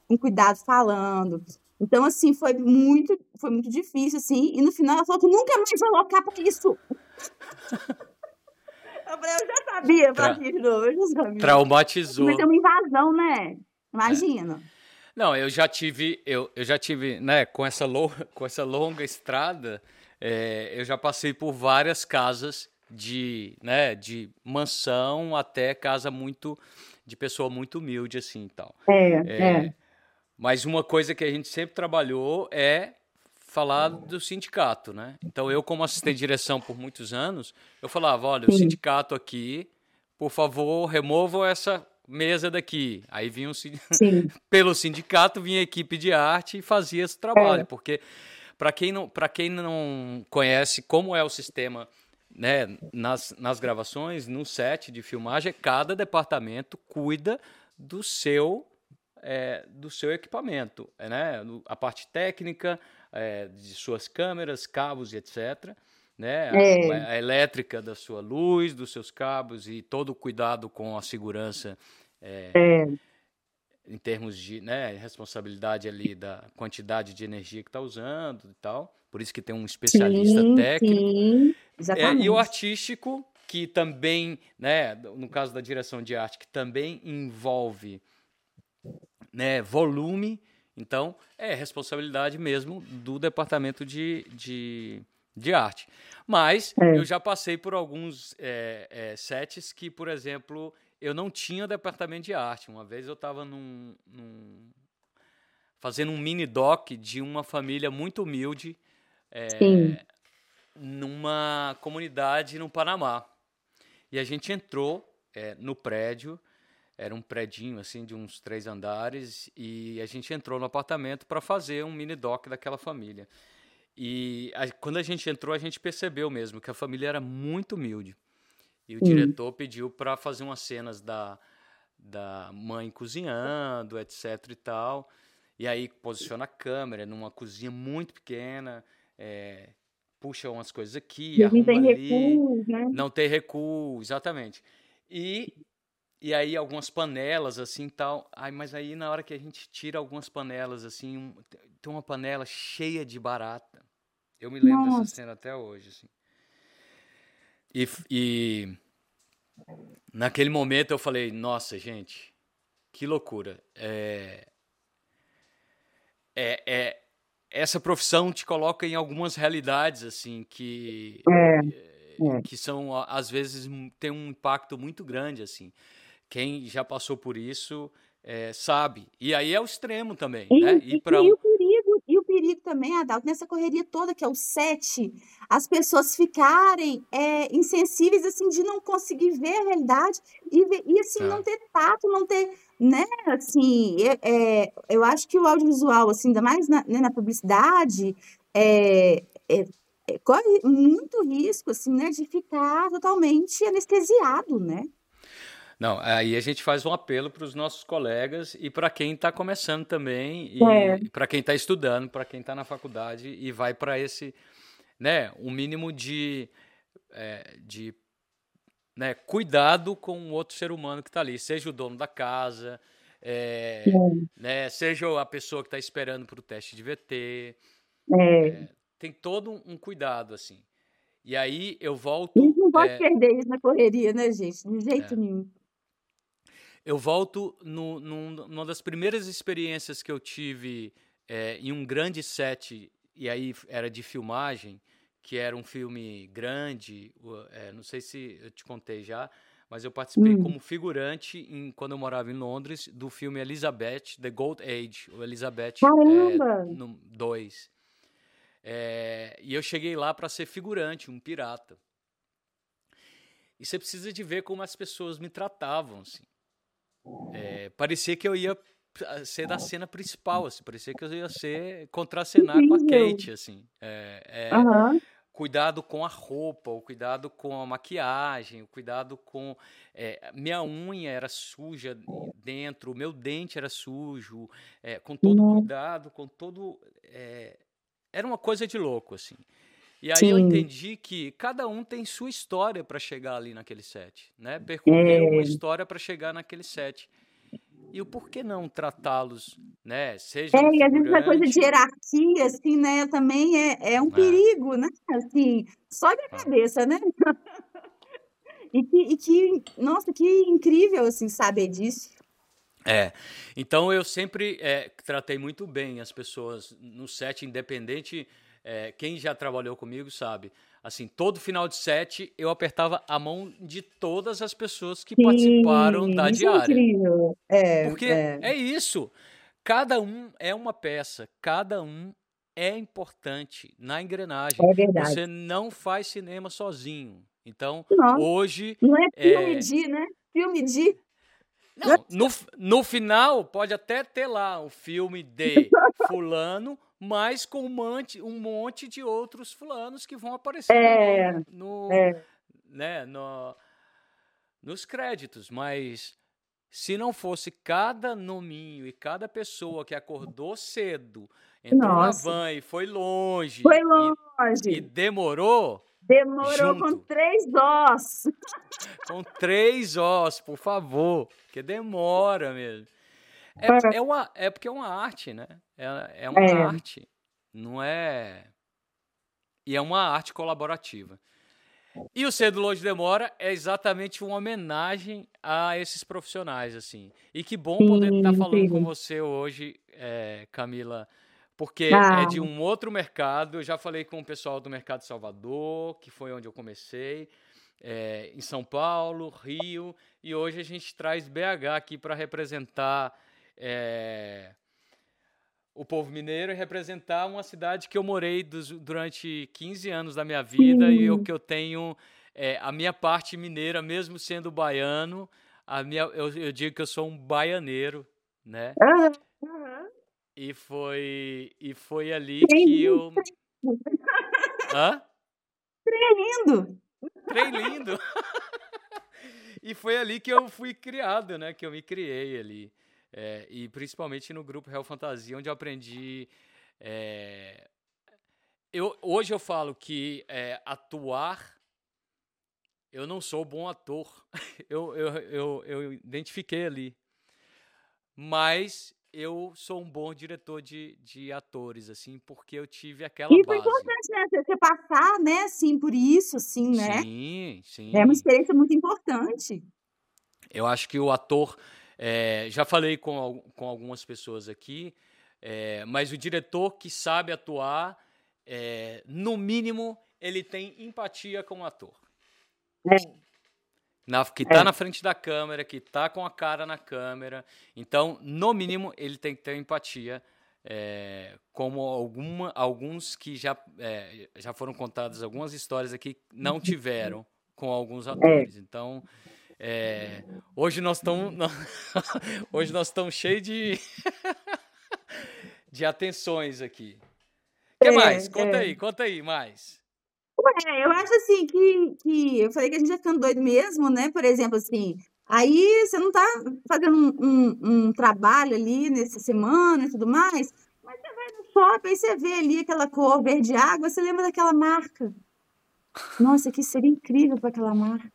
com cuidado falando. Então, assim, foi muito, foi muito difícil, assim, e no final ela falou que nunca mais vai alocar para isso. Eu falei, eu já sabia, Tra- pra de novo, eu já sabia. Traumatizou. Mas é uma invasão, né? Imagina. Não, eu já tive, eu, eu já tive, né, com essa, lo, com essa longa estrada, é, eu já passei por várias casas de, né, de mansão até casa muito, de pessoa muito humilde, assim, e tal. É, É, mas uma coisa que a gente sempre trabalhou é falar do sindicato, né? Então, eu como assistente de direção por muitos anos, eu falava, olha, o Sim. sindicato aqui, por favor, removam essa mesa daqui. Aí vinha sim. pelo sindicato vinha a equipe de arte e fazia esse trabalho, porque para quem não para quem não conhece como é o sistema né, nas, nas gravações, no set de filmagem, cada departamento cuida do seu é, do seu equipamento, é, né? A parte técnica, é, de suas câmeras, cabos e etc. Né? A- É. A, elétrica da sua luz, dos seus cabos e todo o cuidado com a segurança É, em termos de né, responsabilidade ali da quantidade de energia que está usando e tal. Por isso que tem um especialista sim, técnico. sim. É, Exatamente. e o artístico, que também, né, no caso da direção de arte, que também envolve né, volume, então é responsabilidade mesmo do departamento de, de, de arte. Mas É. eu já passei por alguns é, é, sets que, por exemplo, eu não tinha departamento de arte. Uma vez eu estava num, num- fazendo um mini doc de uma família muito humilde é, numa comunidade no Panamá. E a gente entrou é, no prédio era um predinho assim de uns três andares e a gente entrou no apartamento para fazer um mini doc daquela família. E a, quando a gente entrou, a gente percebeu mesmo que a família era muito humilde. E o hum. diretor pediu para fazer umas cenas da, da mãe cozinhando, etc e tal. E aí posiciona a câmera numa cozinha muito pequena, é, puxa umas coisas aqui, não tem ali, recuo, né? não tem recuo, exatamente. E e aí algumas panelas assim tal. Ai, mas aí na hora que a gente tira algumas panelas assim, um, tem uma panela cheia de barata. Eu me lembro Nossa. dessa cena até hoje, assim. E, e naquele momento eu falei, nossa, gente, que loucura. É, é, é, essa profissão te coloca em algumas realidades, assim, que, é, é. que são, às vezes, tem um impacto muito grande, assim. Quem já passou por isso é, sabe. E aí é o extremo também, e, né? E, pra... e o e perigo também, Adalto, nessa correria toda que é o sete, as pessoas ficarem é, insensíveis, assim, de não conseguir ver a realidade e, ver, e assim, é. não ter tato, não ter, né, assim, é, é, eu acho que o audiovisual, assim, ainda mais na, né, na publicidade, é, é, é, corre muito risco, assim, né, de ficar totalmente anestesiado, né? Não, aí a gente faz um apelo para os nossos colegas e para quem está começando também, e é. para quem está estudando, para quem está na faculdade e vai para esse, né, um mínimo de, é, de né, cuidado com o outro ser humano que está ali, seja o dono da casa, é, né, seja a pessoa que está esperando para o teste de VT. É. é. tem todo um cuidado, assim. E aí eu volto. não pode é perder isso na correria, né, gente? De jeito é. nenhum. Eu volto no, numa das primeiras experiências que eu tive é, em um grande set, e aí era de filmagem, que era um filme grande, é, não sei se eu te contei já, mas eu participei hum. como figurante em, quando eu morava em Londres do filme Elizabeth, The Gold Age, o Elizabeth 2. É, e eu cheguei lá para ser figurante, um pirata. E você precisa de ver como as pessoas me tratavam, assim. É, parecia que eu ia ser da cena principal, assim, parecia que eu ia ser contracenar com a Kate, assim. É, é, uhum. Cuidado com a roupa, o cuidado com a maquiagem, o cuidado com. É, minha unha era suja dentro, o meu dente era sujo, é, com todo uhum. cuidado, com todo. É, era uma coisa de louco, assim. E aí Sim. eu entendi que cada um tem sua história para chegar ali naquele set, né? Percorrer é. uma história para chegar naquele set. E o porquê não tratá-los, né? Seja é, e às vezes essa coisa de hierarquia, assim, né? Também é, é um é. perigo, né? Assim, sobe a é. cabeça, né? e, que, e que, nossa, que incrível, assim, saber disso. É, então eu sempre é, tratei muito bem as pessoas no set, independente é, quem já trabalhou comigo sabe. Assim, todo final de set eu apertava a mão de todas as pessoas que Sim, participaram da é diária. É. É, Porque é. é isso. Cada um é uma peça, cada um é importante na engrenagem. É verdade. Você não faz cinema sozinho. Então, hoje. Não é filme é... de, né? Filme de. Não, no, no final, pode até ter lá um filme de Fulano, mas com um monte, um monte de outros fulanos que vão aparecer é, no, é. Né, no, nos créditos. Mas se não fosse cada nominho e cada pessoa que acordou cedo, entrou Nossa. na van e foi longe, foi longe. E, e demorou. Demorou junto. com três ós. Com três ós, por favor, que demora mesmo. É, é, uma, é porque é uma arte, né? É, é uma é. arte. Não é. E é uma arte colaborativa. E o Cedo Longe Demora é exatamente uma homenagem a esses profissionais, assim. E que bom poder estar tá falando sim. com você hoje, é, Camila, porque ah. é de um outro mercado. Eu já falei com o pessoal do Mercado Salvador, que foi onde eu comecei, é, em São Paulo, Rio, e hoje a gente traz BH aqui para representar é, o povo mineiro e representar uma cidade que eu morei dos, durante 15 anos da minha vida e o que eu tenho é, a minha parte mineira, mesmo sendo baiano, a minha, eu, eu digo que eu sou um baianeiro, né? Aham. E foi, e foi ali que eu. Hã? Lindo. Trem lindo! e foi ali que eu fui criado, né? Que eu me criei ali. É, e principalmente no grupo Real Fantasia, onde eu aprendi. é, eu, hoje eu falo que é, atuar. Eu não sou bom ator. Eu, eu, eu, eu identifiquei ali. Mas eu sou um bom diretor de, de atores, assim, porque eu tive aquela E foi base. importante, né, você você passar, né, assim, por isso, assim, né? Sim, sim. É uma experiência muito importante. Eu acho que o ator, é, já falei com, com algumas pessoas aqui, é, mas o diretor que sabe atuar, é, no mínimo, ele tem empatia com o ator. É. Na, que está É. na frente da câmera, que está com a cara na câmera. Então, no mínimo, ele tem que ter empatia. é, como alguma, alguns que já, já foram contadas algumas histórias aqui não tiveram com alguns atores. Então, é, hoje nós estamos hoje nós estamos cheios de de atenções aqui. O que É, mais? Conta é. aí, conta aí mais. Ué, eu acho assim que, que eu falei que a gente vai ficando doido mesmo, né? Por exemplo, assim, aí você não tá fazendo um, um, um trabalho ali nessa semana e tudo mais, mas você vai no shopping e você vê ali aquela cor verde água, você lembra daquela marca. Nossa, que seria incrível para aquela marca.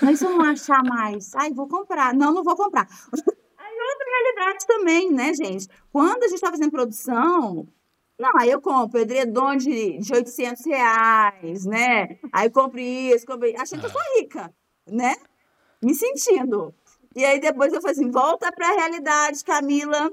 Mas se eu não achar mais, ai, vou comprar. Não, não vou comprar. Aí outra realidade também, né, gente? Quando a gente está fazendo produção, não, aí eu compro edredom de, de 800 reais, né? Aí eu compro isso, compro achando que eu sou rica, né? Me sentindo. E aí depois eu falei assim, volta para a realidade, Camila.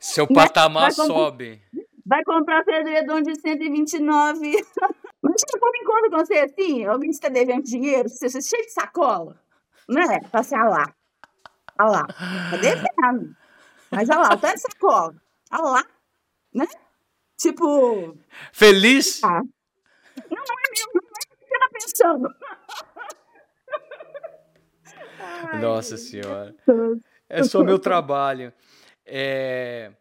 Seu Né? patamar sobe. Vai comprar seu edredom de 129. Mas você como encontra com você assim, alguém está devendo dinheiro, você você cheio de sacola, né? Fala assim, ah lá, ah lá, tá devendo. Mas olha lá, o tanto de sacola, olha lá, né? Tipo, Feliz? ah, não, não é mesmo, não é o que você tá pensando. Ai, Nossa senhora. É só meu trabalho. É...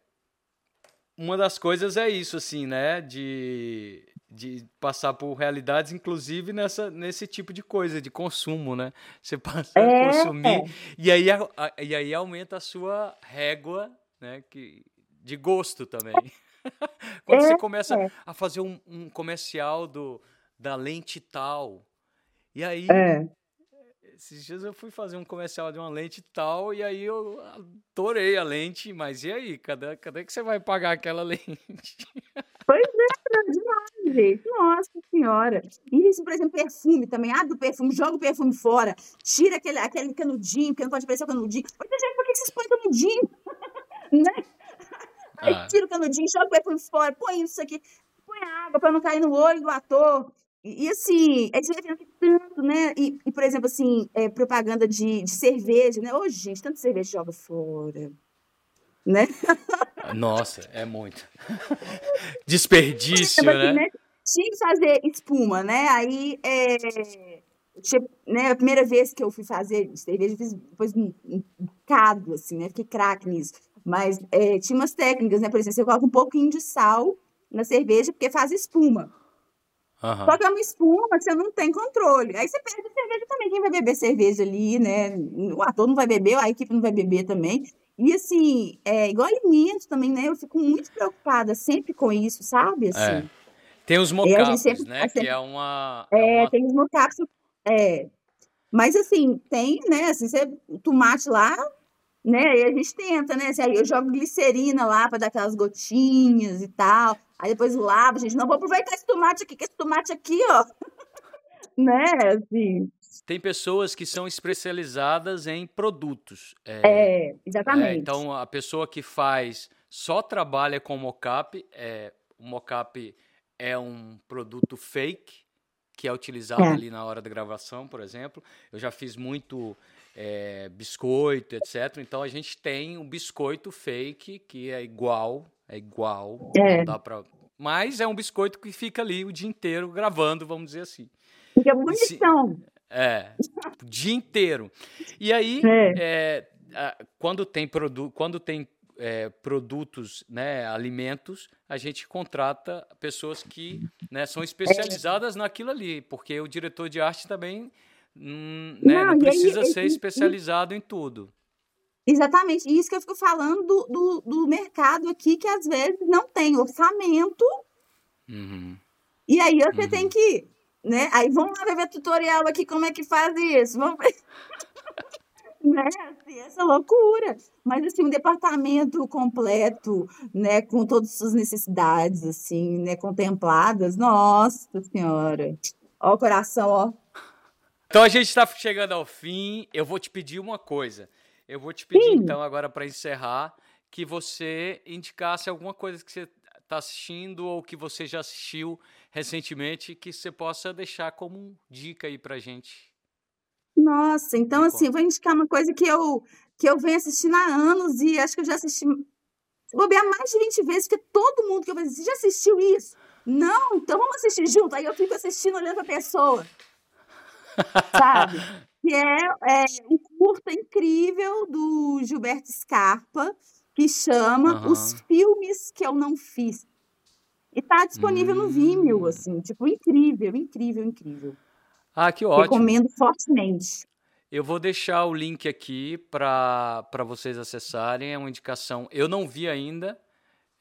Uma das coisas é isso, assim, né? De, de passar por realidades, inclusive nessa, nesse tipo de coisa, de consumo, né? Você passa a É. consumir e aí, a- a- e aí aumenta a sua régua, né? Que, de gosto também. Quando você começa é. a fazer um, um comercial do, da lente tal, e aí É. esses dias eu fui fazer um comercial de uma lente tal e aí eu adorei a lente, mas e aí? Cadê, cadê que você vai pagar aquela lente? Pois é, é demais, gente. Nossa senhora. E isso, por exemplo, perfume também. Abre o perfume, joga o perfume fora, tira aquele, aquele canudinho, porque não pode aparecer o canudinho. Mas, gente, por que vocês põem canudinho? né? Aí Ah. tira o canudinho, joga o perfume fora, põe isso aqui, põe água para não cair no olho do ator. E, assim, vai vendo que tanto, né? E, e, por exemplo, assim, é, propaganda de, de cerveja, né? Ô, gente, tanto cerveja joga fora. Né? Nossa, é muito. Desperdício, Tipo assim, né? né? Tinha que fazer espuma, né? Aí, é, tinha- né, a primeira vez que eu fui fazer cerveja, eu fiz depois um, um bocado, assim, né? Fiquei craque nisso. Mas é, tinha umas técnicas, né? Por exemplo, você coloca um pouquinho de sal na cerveja, porque faz espuma. Aham. Só que é uma espuma que você não tem controle. Aí você perde a cerveja também. Quem vai beber cerveja ali, né? O ator não vai beber, a equipe não vai beber também. E assim, é igual alimento também, né? Eu fico muito preocupada sempre com isso, sabe? Assim. É. Tem os gente mockups, né? Que é uma. é É, uma- tem os mocaps. É. Mas assim, tem, né? Assim, você, o tomate lá, né? Aí a gente tenta, né? Assim, aí eu jogo glicerina lá para dar aquelas gotinhas e tal. Aí depois lavo, gente. Não vou aproveitar esse tomate aqui, que esse tomate aqui, ó. né? Assim. Tem pessoas que são especializadas em produtos. É, É, É, exatamente. então, a pessoa que faz só trabalha com mocap, é, o mocap é um produto fake que é utilizado É. ali na hora da gravação, por exemplo. Eu já fiz muito é, biscoito, etc. Então, a gente tem um biscoito fake que é igual, é igual, É. não dá pra... Mas é um biscoito que fica ali o dia inteiro gravando, vamos dizer assim. Fica bonitão. É, o dia inteiro. E aí, é. É, quando tem, produ quando tem é, produtos, né, alimentos, a gente contrata pessoas que né, são especializadas naquilo ali, porque o diretor de arte também hum, né, não, não, precisa aí, ser especializado em tudo. Exatamente, isso que eu fico falando do, do, do mercado aqui, que às vezes não tem orçamento, uhum. e aí você uhum. tem que, né, aí vamos lá ver tutorial aqui, como é que faz isso, vamos ver. né, assim, essa loucura. Mas, assim, um departamento completo, né, com todas as suas necessidades, assim, né, contempladas, nossa senhora. Ó o coração, ó. Então a gente está chegando ao fim. Eu vou te pedir uma coisa. Eu vou te pedir, Sim. então, agora para encerrar, que você indicasse alguma coisa que você está assistindo ou que você já assistiu recentemente que você possa deixar como dica aí para gente. Nossa, então, assim, vou indicar uma coisa que eu, que eu venho assistindo há anos e acho que eu já assisti. Vou ver mais de 20 vezes, porque todo mundo que eu vejo, já assistiu isso? Não, então vamos assistir junto. Aí eu fico assistindo, olhando para a pessoa. Sabe? Que é, é um curta incrível do Gilberto Scarpa, que chama uhum. Os Filmes que Eu Não Fiz. E tá disponível hum. no Vimeo, hum. assim, tipo, incrível, incrível, incrível. Ah, que ótimo. Recomendo fortemente. Eu vou deixar o link aqui para vocês acessarem. É uma indicação. Eu não vi ainda.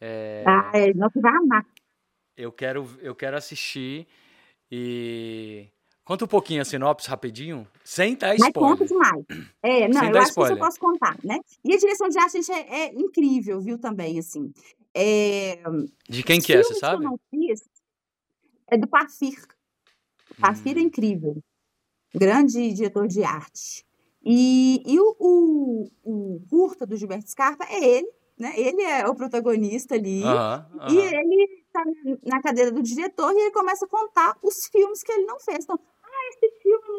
É... Ah, é, não vai amar. Eu quero, eu quero assistir. E Conta um pouquinho a sinopse rapidinho, sem dar spoiler. Mas conta demais. É, não, sem eu acho spoiler. que eu posso contar, né? E a direção de arte, gente, é, é incrível, viu, também, assim. É... De quem que é, você sabe? Que eu não fiz é do Pafir. O Pafir é hum. é incrível. Grande diretor de arte. E, e o, o, o curta do Gilberto Scarpa é ele, né? Ele é o protagonista ali. Uh uh -huh. E ele tá na cadeira do diretor e ele começa a contar os filmes que ele não fez. Então,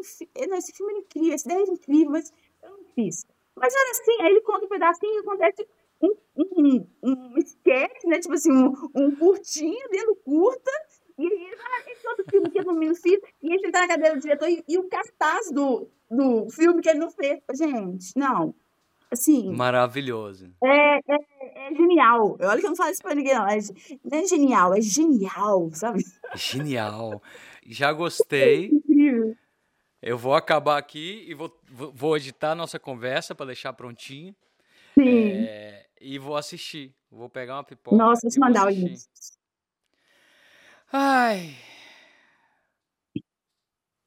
não, não, esse filme é incrível, esse ideia é incrível, mas eu não fiz. Mas era assim, aí ele conta um pedacinho e acontece um, um, um sketch, né? Tipo assim, um, um curtinho dentro curta, e ele ah, esse outro filme que eu não fiz, e ele tá na cadeira do diretor e, e o cartaz do, do filme que ele não fez. Gente, não. Assim. Maravilhoso. É, é, é genial. Olha que eu não falo isso pra ninguém, não. É, não é genial, é genial, sabe? Genial. Já gostei. Eu vou acabar aqui e vou, vou editar a nossa conversa para deixar prontinho. Sim. É, e vou assistir. Vou pegar uma pipoca. Nossa, eu mandar o. Ai.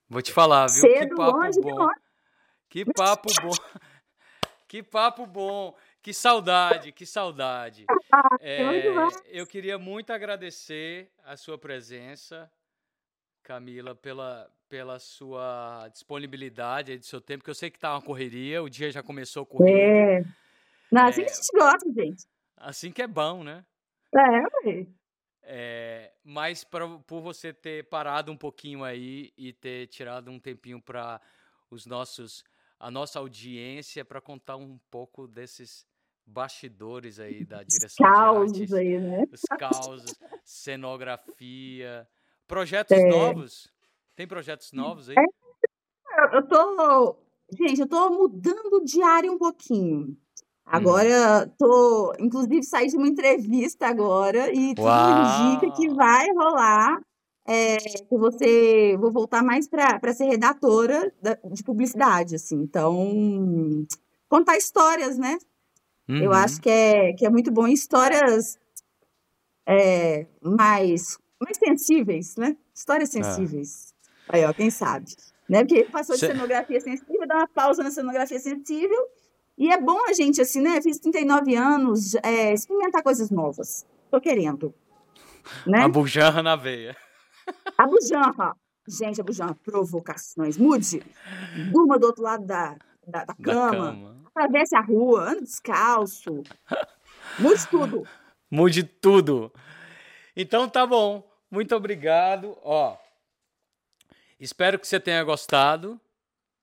Vou te falar, viu? Cedo, que papo longe, bom. Que papo bom. que papo bom. Que saudade, que saudade. É, eu queria muito agradecer a sua presença, Camila, pela, pela sua disponibilidade do seu tempo, que eu sei que tá uma correria, o dia já começou correndo. É. Não, assim é, que a gente gosta, gente. Assim que é bom, né? É, é mas pra, por você ter parado um pouquinho aí e ter tirado um tempinho para os nossos a nossa audiência para contar um pouco desses bastidores aí da direção causos de arte, aí, né? os causos, cenografia, Projetos é. novos? Tem projetos novos aí? É, eu tô. Gente, eu tô mudando de área um pouquinho. Hum. Agora, hum. tô. Inclusive, saí de uma entrevista agora e tudo indica que vai rolar. É, que você vou voltar mais para ser redatora da, de publicidade, assim. Então, contar histórias, né? Uhum. Eu acho que é, que é muito bom. Histórias é, mais mais sensíveis, né? Histórias é. sensíveis. É. Aí, ó, quem sabe. Né? Porque passou de Cê... cenografia sensível, dá uma pausa na cenografia sensível. E é bom a gente, assim, né? Fiz 39 anos, é, experimentar coisas novas. Tô querendo. Né? A bujanra na veia. A bujanra. Gente, a bujanra, provocações. Mude. Durma do outro lado da, da, da, cama. da cama. Atravesse a rua, anda descalço. Mude tudo. Mude tudo. Então tá bom. Muito obrigado. Ó, espero que você tenha gostado.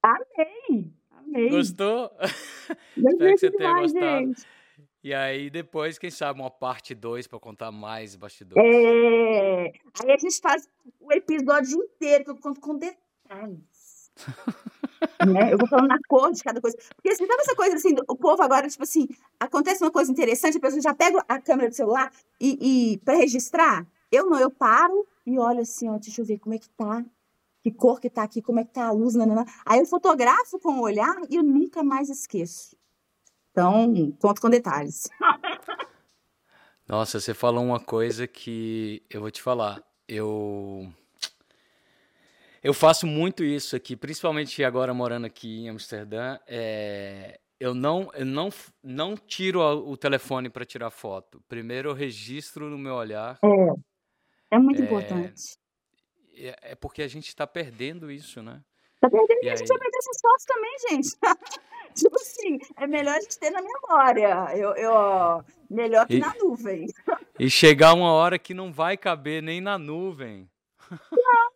Amei. Amei. Gostou? espero que você tenha gostado. Gente. E aí depois, quem sabe, uma parte 2 para contar mais bastidores. É. Aí a gente faz o episódio inteiro que eu conto com detalhes. né? Eu vou falando na cor de cada coisa. Porque assim, sabe essa coisa assim, o povo agora, tipo assim, acontece uma coisa interessante, a pessoa já pega a câmera do celular e, e para registrar. Eu não, eu paro e olho assim, ó, deixa eu ver como é que tá, que cor que tá aqui, como é que tá a luz, nanana. Aí eu fotografo com o olhar e eu nunca mais esqueço. Então, conto com detalhes. Nossa, você falou uma coisa que eu vou te falar. Eu eu faço muito isso aqui, principalmente agora morando aqui em Amsterdã. É, eu não, eu não, não tiro o telefone para tirar foto. Primeiro eu registro no meu olhar. É, é muito é, importante. É, é, porque a gente está perdendo isso, né? Tá perdendo e a gente vai perder essas fotos também, gente. tipo assim, é melhor a gente ter na memória. Eu, eu, melhor que e, na nuvem. E chegar uma hora que não vai caber nem na nuvem. Não.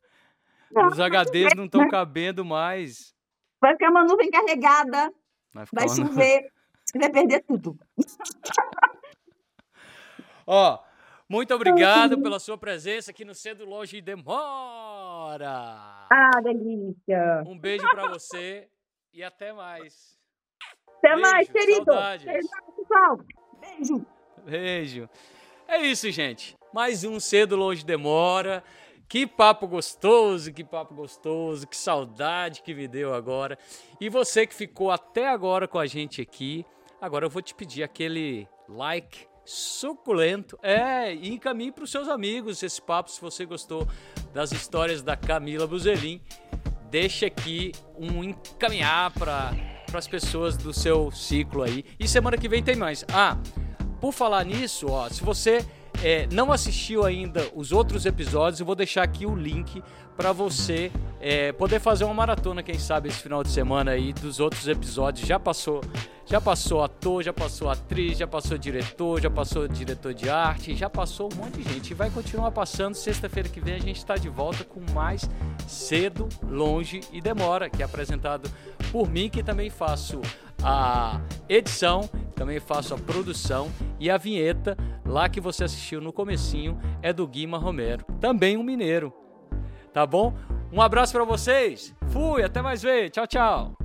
não Os HDs não estão cabendo mais. Vai ficar uma nuvem carregada. Vai, vai chover. Você vai perder tudo. Ó, muito obrigado pela sua presença aqui no Cedo Longe Demora. Ah, delícia. Um beijo para você e até mais. Até Beijo, mais, querido. Saudades. pessoal. Beijo. Beijo. É isso, gente. Mais um Cedo Longe Demora. Que papo gostoso, que papo gostoso, que saudade que me deu agora. E você que ficou até agora com a gente aqui, agora eu vou te pedir aquele like suculento. É, e encaminhe para os seus amigos esse papo se você gostou das histórias da Camila Buzelin. Deixa aqui um encaminhar para para as pessoas do seu ciclo aí. E semana que vem tem mais. Ah, por falar nisso, ó, se você é, não assistiu ainda os outros episódios, eu vou deixar aqui o link para você é, poder fazer uma maratona, quem sabe, esse final de semana aí dos outros episódios. Já passou, já passou ator, já passou atriz, já passou diretor, já passou diretor de arte, já passou um monte de gente. E vai continuar passando. Sexta-feira que vem a gente está de volta com mais Cedo, Longe e Demora, que é apresentado por mim, que também faço a edição, também faço a produção e a vinheta lá que você assistiu no comecinho é do Guima Romero, também um mineiro. Tá bom? Um abraço para vocês. Fui, até mais ver. Tchau, tchau.